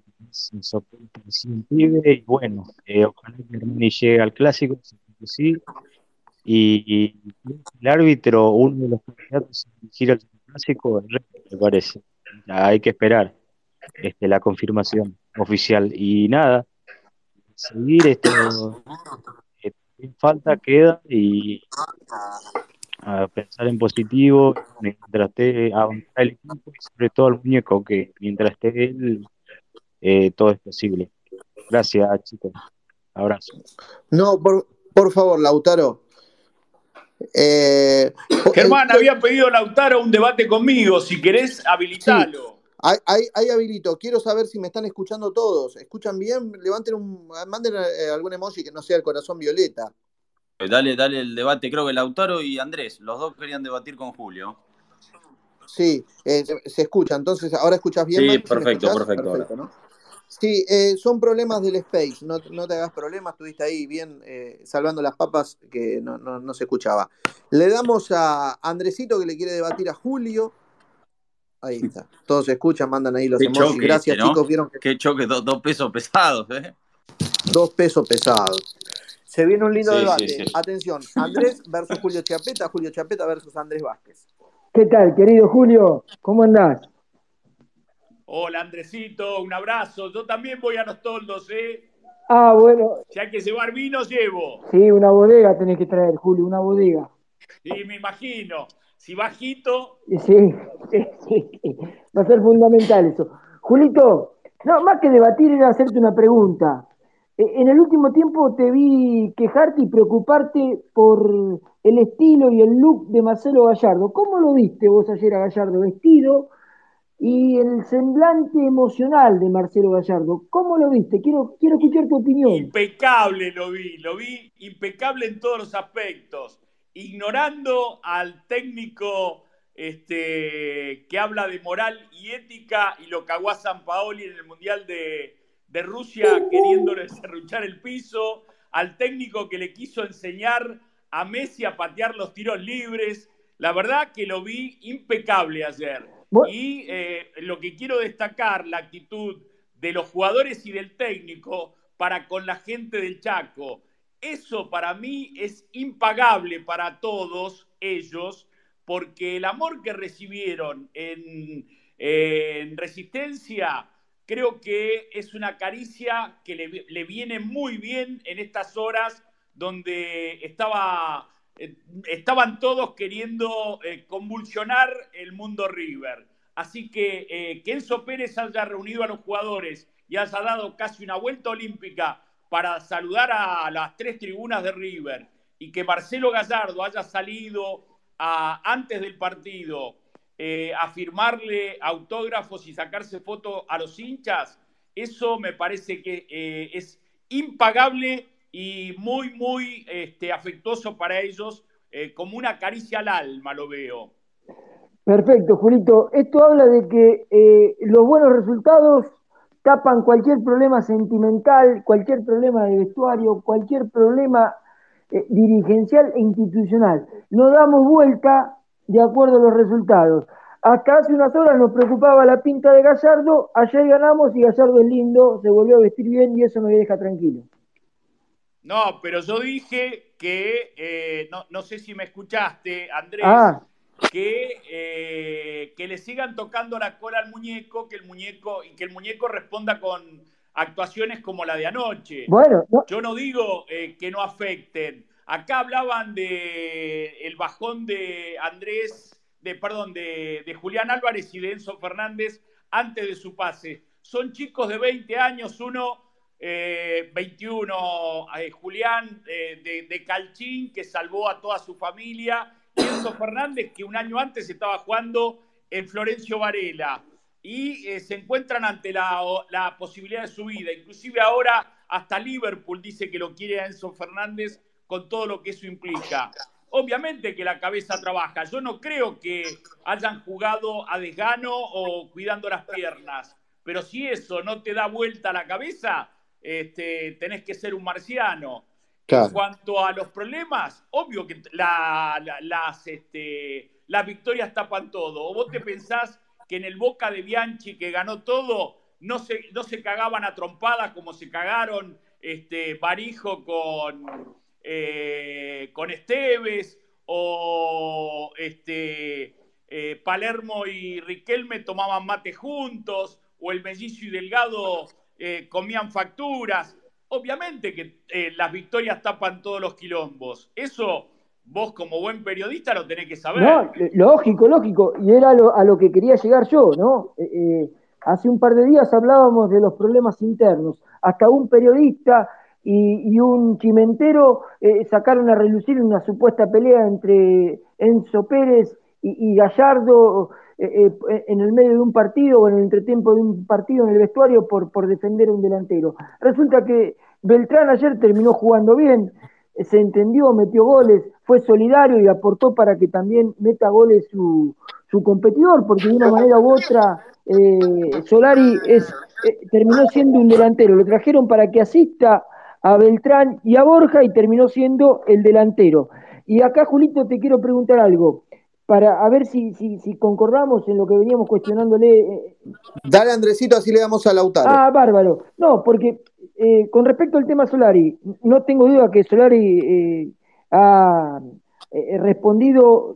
y bueno, eh, ojalá que Armani llegue al clásico, sí. Y, el árbitro, uno de los candidatos a dirigir al clásico, me parece. Hay que esperar este, la confirmación oficial. Y nada, seguir esto. Eh, falta, queda y a pensar en positivo, mientras esté avanzar el equipo y sobre todo el muñeco, que mientras esté él, eh, todo es posible. Gracias, chicos. Abrazo. No, por, por favor, Lautaro. Eh, Germán, había pedido Lautaro un debate conmigo. Si querés, habilitalo. Hay, habilito. Quiero saber si me están escuchando todos. ¿Escuchan bien? Levanten un, manden eh, algún emoji que no sea el corazón violeta. Dale, dale el debate, creo que Lautaro y Andrés, los dos querían debatir con Julio. Sí, eh, se escucha, entonces ahora escuchas bien. Sí, perfecto, perfecto, Sí, eh, son problemas del space, no, te hagas problemas, estuviste ahí bien eh, salvando las papas que no, se escuchaba. Le damos a Andresito que le quiere debatir a Julio. Ahí está, todos se escuchan, mandan ahí los emojis. Gracias, este, chicos, vieron que... Qué choque, dos pesos pesados, ¿eh? Dos pesos pesados. Se viene un lindo debate. Atención, Andrés versus Julio Chapeta, Julio Chapeta versus Andrés Vázquez. ¿Qué tal, querido Julio? ¿Cómo andás? Hola, Andresito, un abrazo. Yo también voy a los toldos, ¿eh? Ah, bueno. Si hay que llevar vino, llevo. Sí, una bodega tenés que traer, Julio, una bodega. Sí, me imagino. Si bajito. Sí, sí, sí. Va a ser fundamental eso. Julito, no, más que debatir era hacerte una pregunta. Eh, en el último tiempo te vi quejarte y preocuparte por el estilo y el look de Marcelo Gallardo. ¿Cómo lo viste vos ayer a Gallardo vestido y el semblante emocional de Marcelo Gallardo? ¿Cómo lo viste? Quiero, quiero escuchar tu opinión. Impecable lo vi, lo vi impecable en todos los aspectos, ignorando al técnico este, que habla de moral y ética y lo cagó a San Paoli en el Mundial de de Rusia queriéndole cerruchar el piso, al técnico que le quiso enseñar a Messi a patear los tiros libres. La verdad que lo vi impecable ayer. Y eh, lo que quiero destacar, la actitud de los jugadores y del técnico para con la gente del Chaco. Eso para mí es impagable para todos ellos, porque el amor que recibieron en, en Resistencia creo que es una caricia que le, viene muy bien en estas horas donde estaba, eh, estaban todos queriendo eh, convulsionar el mundo River. Así que eh, que Enzo Pérez haya reunido a los jugadores y haya dado casi una vuelta olímpica para saludar a las tres tribunas de River y que Marcelo Gallardo haya salido antes del partido eh, a firmarle autógrafos y sacarse fotos a los hinchas, eso me parece que eh, es impagable y muy, muy este, afectuoso para ellos, eh, como una caricia al alma, lo veo. Perfecto, Julito. Esto habla de que eh, los buenos resultados tapan cualquier problema sentimental, cualquier problema de vestuario, cualquier problema dirigencial e institucional. No damos vuelta de acuerdo a los resultados. Hasta hace unas horas nos preocupaba la pinta de Gallardo, ayer ganamos y Gallardo es lindo, se volvió a vestir bien y eso nos deja tranquilo. No, pero yo dije que, eh, no, no, sé si me escuchaste, Andrés, ah. que, eh, que le sigan tocando la cola al muñeco, que el muñeco, y que el muñeco responda con actuaciones como la de anoche. Bueno, no. yo no digo eh, que no afecten. Acá hablaban de el bajón de Andrés, de perdón, de, Julián Álvarez y de Enzo Fernández antes de su pase. Son chicos de 20 años, uno eh, 21, eh, Julián eh, de, de, Calchín, que salvó a toda su familia, y Enzo Fernández, que un año antes estaba jugando en Florencio Varela, y eh, se encuentran ante la, la, posibilidad de su vida. Inclusive ahora hasta Liverpool dice que lo quiere a Enzo Fernández con todo lo que eso implica. Obviamente que la cabeza trabaja. Yo no creo que hayan jugado a desgano o cuidando las piernas. Pero si eso no te da vuelta la cabeza, este, tenés que ser un marciano. Claro. En cuanto a los problemas, obvio que la, la, las, este, las victorias tapan todo. ¿O vos te pensás que en el Boca de Bianchi, que ganó todo, no se, no se cagaban a trompadas como se cagaron este, Barijo con, eh, con Esteves o este, eh, Palermo y Riquelme tomaban mate juntos o el Mellizo y Delgado eh, comían facturas. Obviamente que las victorias tapan todos los quilombos. Eso vos como buen periodista lo tenés que saber. No, lógico, lógico. Y era lo, a lo que quería llegar yo, ¿no? Hace un par de días hablábamos de los problemas internos. Hasta un periodista y, un chimentero sacaron a relucir una supuesta pelea entre Enzo Pérez y, Gallardo eh, eh, en el medio de un partido o en el entretiempo de un partido en el vestuario por, defender a un delantero. Resulta que Beltrán ayer terminó jugando bien, se entendió, metió goles, fue solidario y aportó para que también meta goles su, competidor, porque de una manera u otra eh, Solari eh, terminó siendo un delantero. Lo trajeron para que asista a Beltrán y a Borja y terminó siendo el delantero. Y acá, Julito, te quiero preguntar algo para a ver si, si, si, concordamos en lo que veníamos cuestionándole. eh, Dale, Andresito, así le damos a Lautaro. Ah, bárbaro. No, porque eh, con respecto al tema Solari, no tengo duda que Solari eh, ha eh, respondido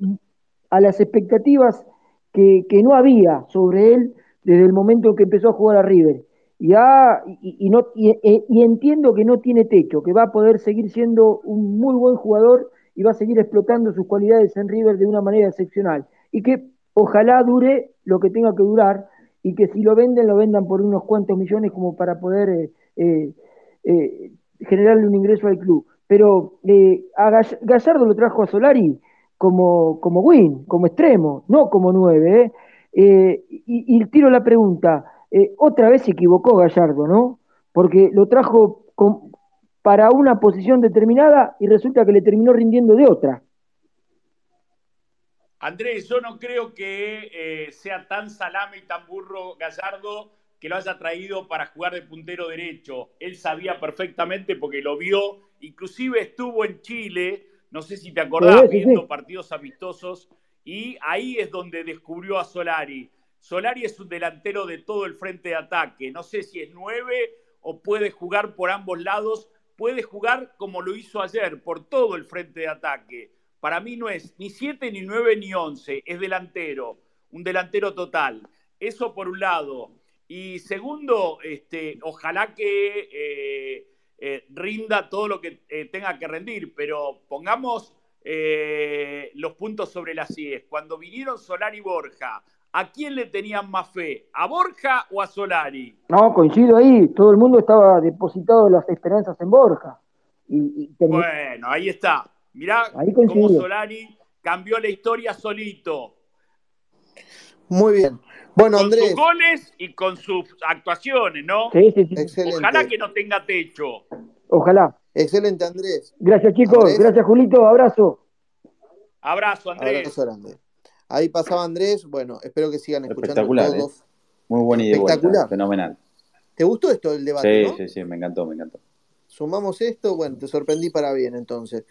a las expectativas que, que, no había sobre él desde el momento en que empezó a jugar a River. Y, ha, y, y no, y, y entiendo que no tiene techo, que va a poder seguir siendo un muy buen jugador y va a seguir explotando sus cualidades en River de una manera excepcional. Y que ojalá dure lo que tenga que durar y que si lo venden, lo vendan por unos cuantos millones como para poder eh, eh, eh, generarle un ingreso al club. Pero eh, a Gallardo lo trajo a Solari como, como win, como extremo, no como nueve. ¿eh? Y, y, tiro la pregunta, otra vez se equivocó Gallardo, ¿no? Porque lo trajo con, para una posición determinada y resulta que le terminó rindiendo de otra. Andrés, yo no creo que eh, sea tan salame y tan burro Gallardo que lo haya traído para jugar de puntero derecho. Él sabía perfectamente porque lo vio, inclusive estuvo en Chile, no sé si te acordás, sí, sí, viendo partidos amistosos, y ahí es donde descubrió a Solari. Solari es un delantero de todo el frente de ataque. No sé si es nueve o puede jugar por ambos lados. Puede jugar como lo hizo ayer, por todo el frente de ataque. Para mí no es ni siete, ni nueve, ni once. Es delantero, un delantero total. Eso por un lado. Y segundo, este, ojalá que eh, eh, rinda todo lo que eh, tenga que rendir, pero pongamos los puntos sobre las IES. Cuando vinieron Solari y Borja, ¿a quién le tenían más fe? ¿A Borja o a Solari? No, coincido ahí. Todo el mundo estaba depositado las esperanzas en Borja. Y, Bueno, ahí está. Mirá Ahí cómo. Solari cambió la historia solito. Muy bien. Bueno, Con Andrés, sus goles y con sus actuaciones, ¿no? Sí, sí, sí. excelente. Ojalá que no tenga techo. Ojalá. Excelente, Andrés. Gracias, chicos. Andrés. Gracias, Julito. Abrazo. Abrazo, Andrés. Abrazo grande. Ahí pasaba Andrés. Bueno, espero que sigan escuchando Espectacular, ¿eh? todos. Muy buena idea. Espectacular. Fenomenal. ¿Te gustó esto del debate, Sí, no? sí, sí, me encantó, me encantó. Sumamos esto, bueno, te sorprendí para bien entonces.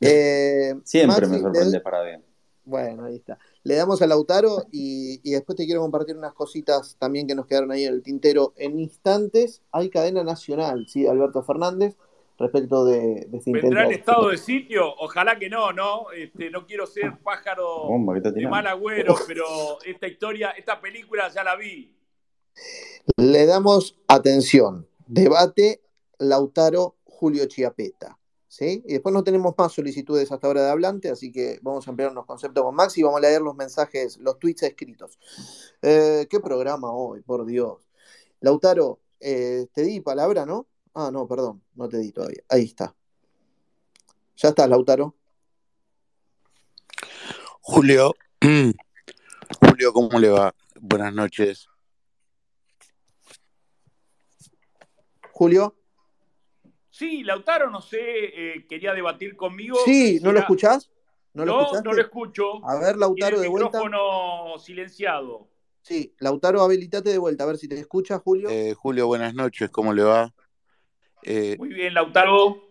Eh, Siempre Maxi, me sorprende para bien. Bueno, ahí está. Le damos a Lautaro y, y después te quiero compartir unas cositas también que nos quedaron ahí en el tintero. En instantes hay cadena nacional, ¿sí? Alberto Fernández, respecto de, de ¿Vendrá en estado de sitio? Ojalá que no, ¿no? Este, no quiero ser pájaro Bomba, ¿qué está de mal agüero, pero esta historia, esta película ya la vi. Le damos atención. Debate Lautaro Julio Chiapeta. ¿Sí? Y después no tenemos más solicitudes hasta ahora de hablante, así que vamos a ampliar unos conceptos con Max y vamos a leer los mensajes, los tweets escritos. Eh, ¿Qué programa hoy, por Dios? Lautaro, eh, te di palabra, ¿no? Ah, no, perdón, no te di todavía. Ahí está. Ya estás, Lautaro. Julio, Julio, ¿cómo le va? Buenas noches. Julio. Sí, Lautaro, no sé, eh, quería debatir conmigo. Sí, ¿no lo escuchás? ¿No No, lo no, lo escucho. A ver, Lautaro, de el vuelta. micrófono silenciado. Sí, Lautaro, habilitate de vuelta, a ver si te escucha, Julio. Eh, Julio, buenas noches, ¿cómo le va? Eh, Muy bien, Lautaro.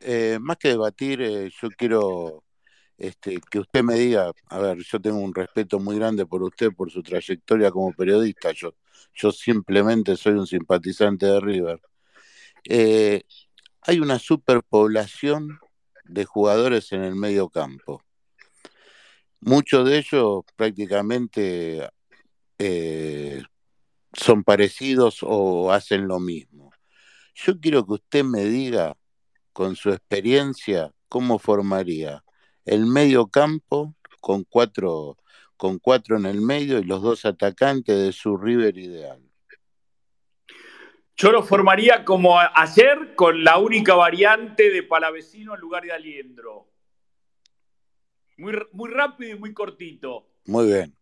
eh, más que debatir, eh, yo quiero este, que usted me diga, a ver, yo tengo un respeto muy grande por usted, por su trayectoria como periodista, yo, yo simplemente soy un simpatizante de River. Eh, hay una superpoblación de jugadores en el medio campo. Muchos de ellos prácticamente eh, son parecidos o hacen lo mismo. Yo quiero que usted me diga, con su experiencia, cómo formaría el medio campo con cuatro, con cuatro en el medio y los dos atacantes de su River ideal. Yo lo formaría como ayer con la única variante de Palavecino en lugar de Aliendro. Muy, muy rápido y muy cortito. Muy bien,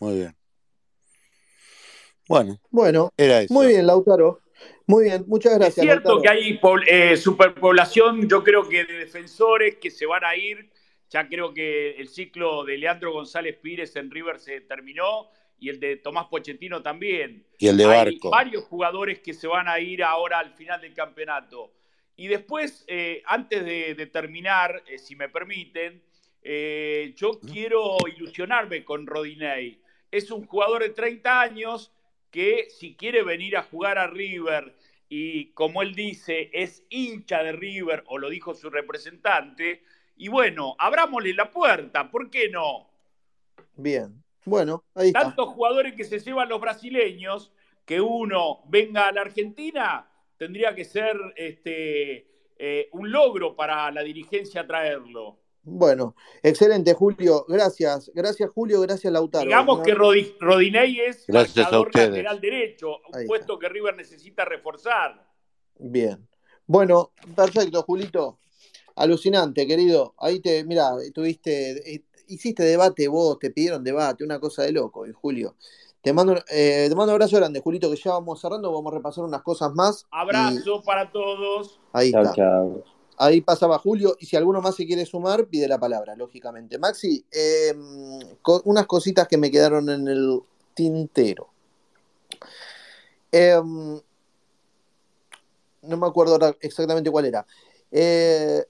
muy bien. Bueno, Bueno, era eso. muy bien, Lautaro. Muy bien, muchas Es gracias, cierto Lautaro. que hay eh, superpoblación, yo creo que de defensores que se van a ir. Ya creo que el ciclo de Leandro González Pires en River se terminó y el de Tomás Pochettino también. Y el de Hay Barco. varios jugadores que se van a ir ahora al final del campeonato. Y después, eh, antes de, de terminar, eh, si me permiten, eh, yo quiero ilusionarme con Rodinei. Es un jugador de 30 años que si quiere venir a jugar a River y como él dice, es hincha de River, o lo dijo su representante, y bueno, abrámosle la puerta, ¿por qué no? Bien, bueno, ahí está. Tantos jugadores que se llevan los brasileños, que uno venga a la Argentina, tendría que ser este, eh, un logro para la dirigencia traerlo. Bueno, excelente, Julio. Gracias, gracias, Julio, gracias, Lautaro. Digamos que Rodi- Rodinei es Gracias a marcador ustedes. lateral derecho, un puesto que River necesita reforzar. Bien. Bueno, perfecto, Julito. Alucinante, querido. Ahí te, mira, tuviste, eh, hiciste debate vos, te pidieron debate, una cosa de loco, eh, Julio. Te mando, un- eh, te mando un abrazo grande, Julito, que ya vamos cerrando, vamos a repasar unas cosas más. y Abrazo para todos. ahí Chao, está. chao. Ahí pasaba Julio, y si alguno más se quiere sumar, pide la palabra, lógicamente. Maxi, co- unas cositas que me quedaron en el tintero. Eh, no me acuerdo exactamente cuál era. Eh,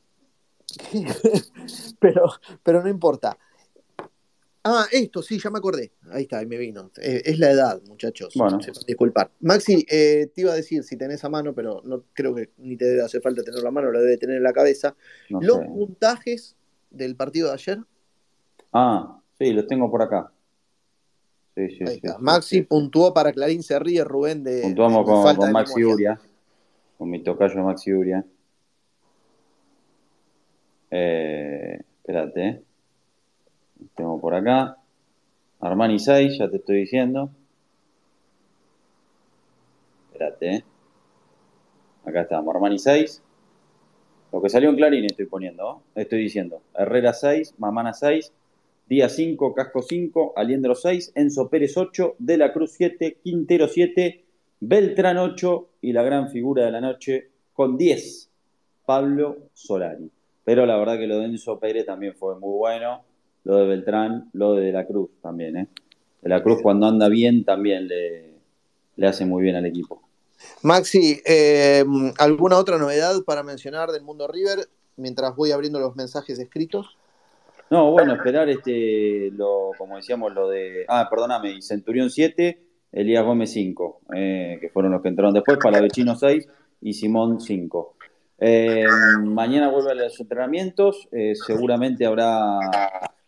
pero, pero no importa. Ah, esto, sí, ya me acordé. Ahí está, ahí me vino. Eh, es la edad, muchachos. Bueno. Disculpar. Maxi, eh, te iba a decir si tenés a mano, pero no creo que ni te debe hacer falta tener la mano, lo debe tener en la cabeza. No Los sé. puntajes del partido de ayer. Ah, sí, los tengo por acá. Sí, sí, Ahí sí, está. Maxi puntuó para Clarín se ríe, Rubén de, Puntuamos de con, falta con de Maxi memoria. Uria, con mi tocayo Maxi Uria. Eh, espérate, eh. Tengo por acá. Armani 6, ya te estoy diciendo. Espérate, eh. Acá estamos, Armani 6. Lo que salió en Clarín estoy poniendo, ¿no? Estoy diciendo. Herrera 6, Mamana 6, Díaz 5, Casco 5, Aliendro 6, Enzo Pérez 8, De la Cruz 7, Quintero 7, Beltrán 8 y la gran figura de la noche con 10, Pablo Solari. Pero la verdad que lo de Enzo Pérez también fue muy bueno. Lo de Beltrán, lo de De la Cruz también, ¿eh? De la Cruz cuando anda bien también le, le hace muy bien al equipo. Maxi, eh, ¿alguna otra novedad para mencionar del mundo River mientras voy abriendo los mensajes escritos? No, bueno, esperar este, lo, como decíamos, lo de. Ah, perdóname, Centurión 7, Elías Gómez 5, eh, que fueron los que entraron después, Palavecino 6 y Simón 5. Eh, mañana vuelven los entrenamientos, eh, seguramente habrá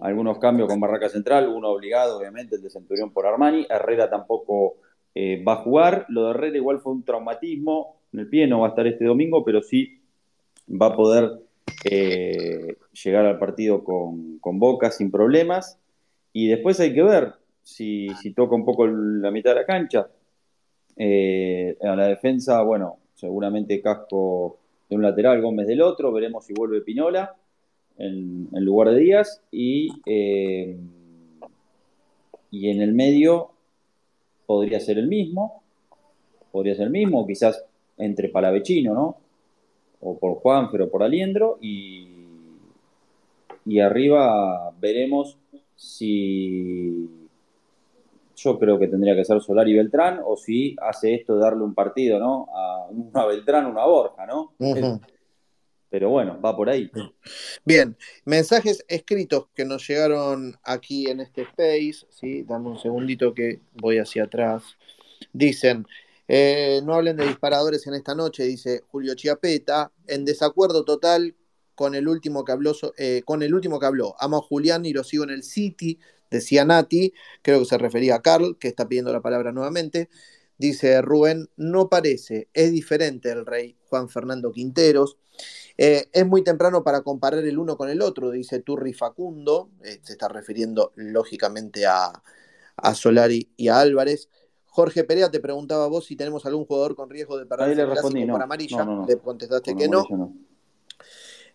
algunos cambios con Barraca Central, uno obligado, obviamente, el de Centurión por Armani. Herrera tampoco eh, va a jugar. Lo de Herrera igual fue un traumatismo en el pie, no va a estar este domingo, pero sí va a poder llegar al partido con, Boca sin problemas. Y después hay que ver si, toca un poco la mitad de la cancha. A la defensa, bueno, seguramente Casco un lateral, Gómez del otro. Veremos si vuelve Pinola en, en lugar de Díaz. Y, eh, y en el medio podría ser el mismo. Podría ser el mismo, quizás entre Palavecino, ¿no? o por Juanfer o por Aliendro y, y arriba veremos si yo creo que tendría que ser Solar y Beltrán o si hace esto de darle un partido ¿no? a una Beltrán, una Borja, ¿no? Uh -huh. Pero bueno, va por ahí. Bien, mensajes escritos que nos llegaron aquí en este space, ¿sí? Dame un segundito que voy hacia atrás. Dicen, eh, no hablen de disparadores en esta noche, dice Julio Chiapeta, en desacuerdo total con el último que habló, eh, con el último que habló. Amo a Julián y lo sigo en el City, decía Nati, creo que se refería a Carl, que está pidiendo la palabra nuevamente. Dice Rubén, no parece, es diferente el rey Juan Fernando Quinteros. Eh, es muy temprano para comparar el uno con el otro, dice Turri Facundo, eh, se está refiriendo lógicamente a, a Solari y a Álvarez. Jorge Perea te preguntaba vos si tenemos algún jugador con riesgo de perder el clásico no. por amarilla. No, no, le contestaste con que no.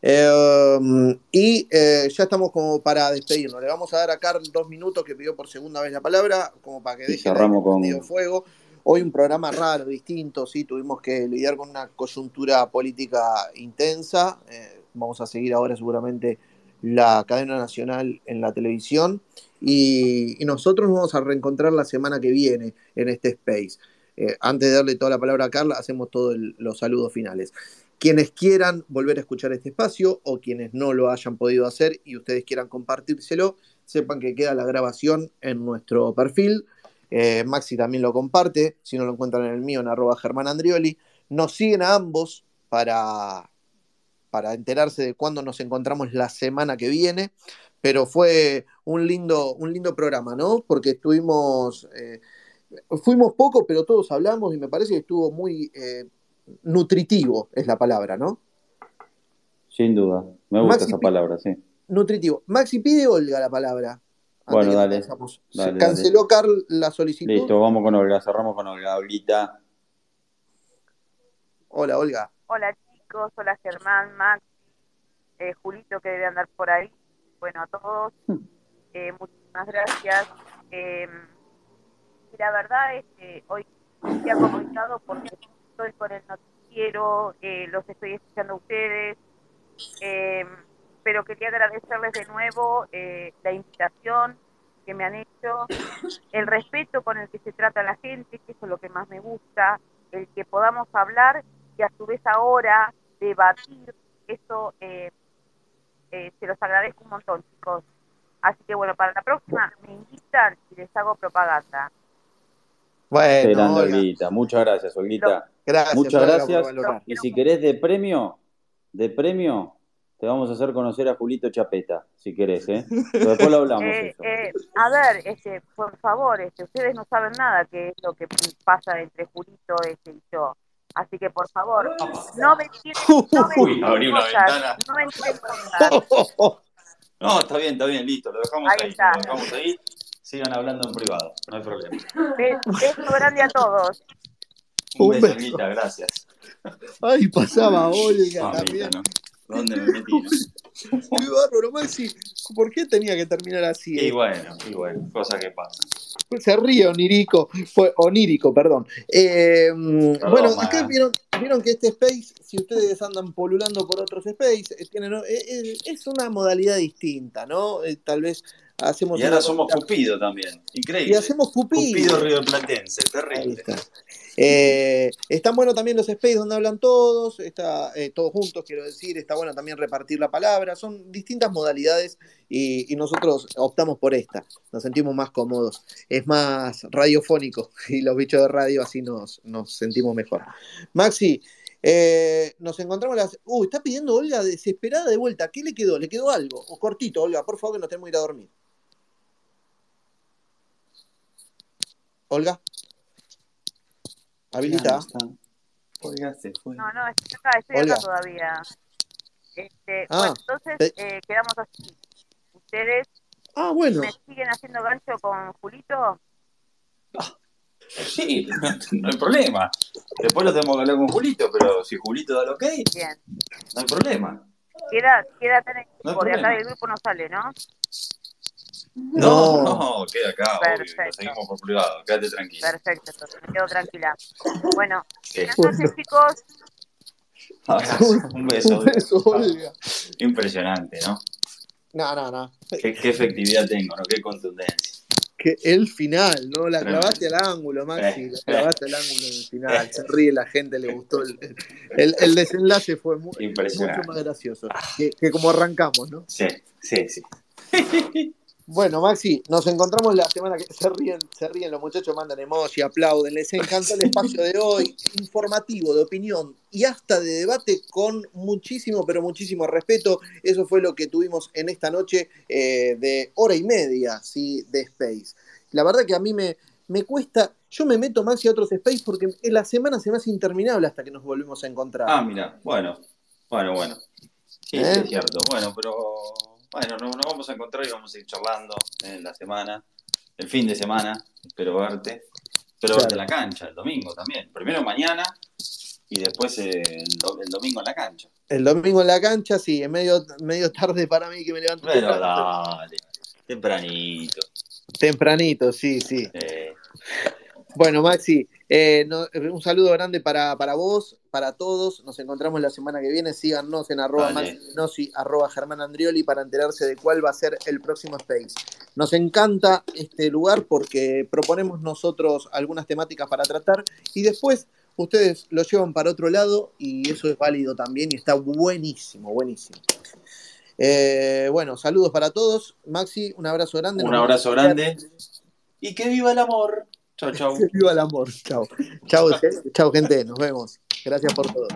Eh, y eh, ya estamos como para despedirnos. Le vamos a dar a Carl dos minutos que pidió por segunda vez la palabra, como para que deje cerramos con- fuego. Hoy un programa raro, distinto, sí, tuvimos que lidiar con una coyuntura política intensa. Eh, vamos a seguir ahora seguramente la cadena nacional en la televisión. Y, y nosotros nos vamos a reencontrar la semana que viene en este space. Eh, antes de darle toda la palabra a Carla, hacemos todos los saludos finales. Quienes quieran volver a escuchar este espacio o quienes no lo hayan podido hacer y ustedes quieran compartírselo, sepan que queda la grabación en nuestro perfil. Eh, Maxi también lo comparte, si no lo encuentran en el mío, en arroba Germán Andrioli. Nos siguen a ambos para, para enterarse de cuándo nos encontramos la semana que viene. Pero fue un lindo, un lindo programa, ¿no? Porque estuvimos, eh, fuimos poco, pero todos hablamos y me parece que estuvo muy eh, nutritivo, es la palabra, ¿no? Sin duda. Me gusta Maxi esa palabra, sí. Nutritivo. Maxi pide Olga la palabra. Bueno, dale. Se dale, canceló Carl la solicitud. Listo, vamos con Olga. Cerramos con Olga. Olguita. Hola, Olga. Hola chicos, hola Germán, Max, eh, Julito que debe andar por ahí. Bueno, a todos, eh, muchísimas gracias. Eh, y la verdad es que hoy se ha comunicado porque estoy con el noticiero, eh, los estoy escuchando a ustedes, eh, pero quería agradecerles de nuevo eh, la invitación que me han hecho, el respeto con el que se trata la gente, que eso es lo que más me gusta, el que podamos hablar y a su vez ahora debatir, eso eh, eh, se los agradezco un montón, chicos. Así que bueno, para la próxima me invitan y les hago propaganda. Qué Bueno, Olguita. Muchas gracias, Olguita. gracias, Muchas gracias. Y si querés de premio, de premio, te vamos a hacer conocer a Julito Chapeta, si querés, ¿eh? Pero después lo hablamos Eh, eso. eh, a ver, este, por favor, este, ustedes no saben nada qué es lo que pasa entre Julito este, y yo. Así que por favor, no me tiren, no me Uy, una cosas, ventana. no me tiren cosas. No, está bien, está bien, listo, lo dejamos Ahí ahí, está. lo dejamos ahí. Sigan hablando en privado, no hay problema. Be- Beso grande a todos. Un Un beso, gracias. Ay, pasaba Olga Mamita, también. ¿no? ¿Dónde me metí? no? Qué bárbaro, Maxi. ¿Por qué tenía que terminar así? Y eh? bueno, y bueno, cosas que pasan. Se ríe onirico, fue onírico, perdón. Eh, bueno, acá vieron, vieron que este space, si ustedes andan polulando por otros space, eh, tienen, es una modalidad distinta, ¿no? Eh, tal vez hacemos Y ahora somos Cupido también, y increíble. hacemos cupido. Cupido Río Platense, Ahí terrible. está. Eh, están buenos también los space donde hablan todos, está, eh, todos juntos, quiero decir, está bueno también repartir la palabra, son distintas modalidades y, y nosotros optamos por esta, nos sentimos más cómodos, es más radiofónico y los bichos de radio así nos, nos sentimos mejor. Maxi, eh, nos encontramos las... Uy, está pidiendo Olga desesperada de vuelta, ¿qué le quedó? ¿Le quedó algo? O cortito, Olga, por favor que nos tenemos que ir a dormir. Olga. Habilita. Olga se fue. No, no, estoy acá, estoy Olga. acá todavía. Este, Ah, bueno, entonces te- eh, quedamos así. Ustedes Ah, bueno. me siguen haciendo gancho con Julito. Sí, no, no hay problema. Después lo tenemos que hablar con Julito, pero si Julito da el ok, Bien. no hay problema. Queda, queda en el No de acá del grupo no sale, ¿no? No, No. no, queda acá, obvio, lo Perfecto. seguimos por privado, quédate tranquilo. Perfecto, entonces me quedo tranquila. Bueno, Sí. chicos. Un beso. Un beso, Olga. Impresionante, ¿no? No, no, no. Qué, qué efectividad tengo, ¿no? Qué contundencia. Que el final, ¿no? La clavaste al ángulo, Maxi. Eh, La clavaste al ángulo en el final. Se ríe la gente, le gustó. El, el- el desenlace fue muy, mucho más gracioso. Que, que como arrancamos, ¿no? Sí, sí, sí. Bueno, Maxi, nos encontramos la semana que se ríen, se ríen, los muchachos mandan emoji, aplauden, les encantó el espacio de hoy, informativo, de opinión y hasta de debate con muchísimo, pero muchísimo respeto. Eso fue lo que tuvimos en esta noche eh, de hora y media, ¿sí? De Space. La verdad que a mí me, me cuesta, yo me meto Maxi a otros Space porque en la semana se me hace interminable hasta que nos volvemos a encontrar. Ah, mira, bueno, bueno, bueno. Sí, ¿Eh? sí, es cierto. Bueno, pero bueno, nos, nos vamos a encontrar y vamos a ir charlando en la semana, el fin de semana. Espero verte. Espero verte en la cancha, el domingo también. Primero mañana y después el, do- el domingo en la cancha. El domingo en la cancha, sí, es medio, medio tarde para mí que me levanto Pero temprano, dale, tempranito. tempranito, sí, sí. Eh, Bueno, Maxi, eh, no- un saludo grande para, para vos, para todos. Nos encontramos la semana que viene. Síganos en arroba Vale. Maxi arroba Germán Andrioli para enterarse de cuál va a ser el próximo Space. Nos encanta este lugar porque proponemos nosotros algunas temáticas para tratar y después ustedes lo llevan para otro lado y eso es válido también y está buenísimo, buenísimo. Eh, bueno, saludos para todos. Maxi, un abrazo grande. un abrazo grande y que viva el amor. Chau. Que viva el amor. Chao. Chao, chao, gente. Nos vemos. Gracias por todo.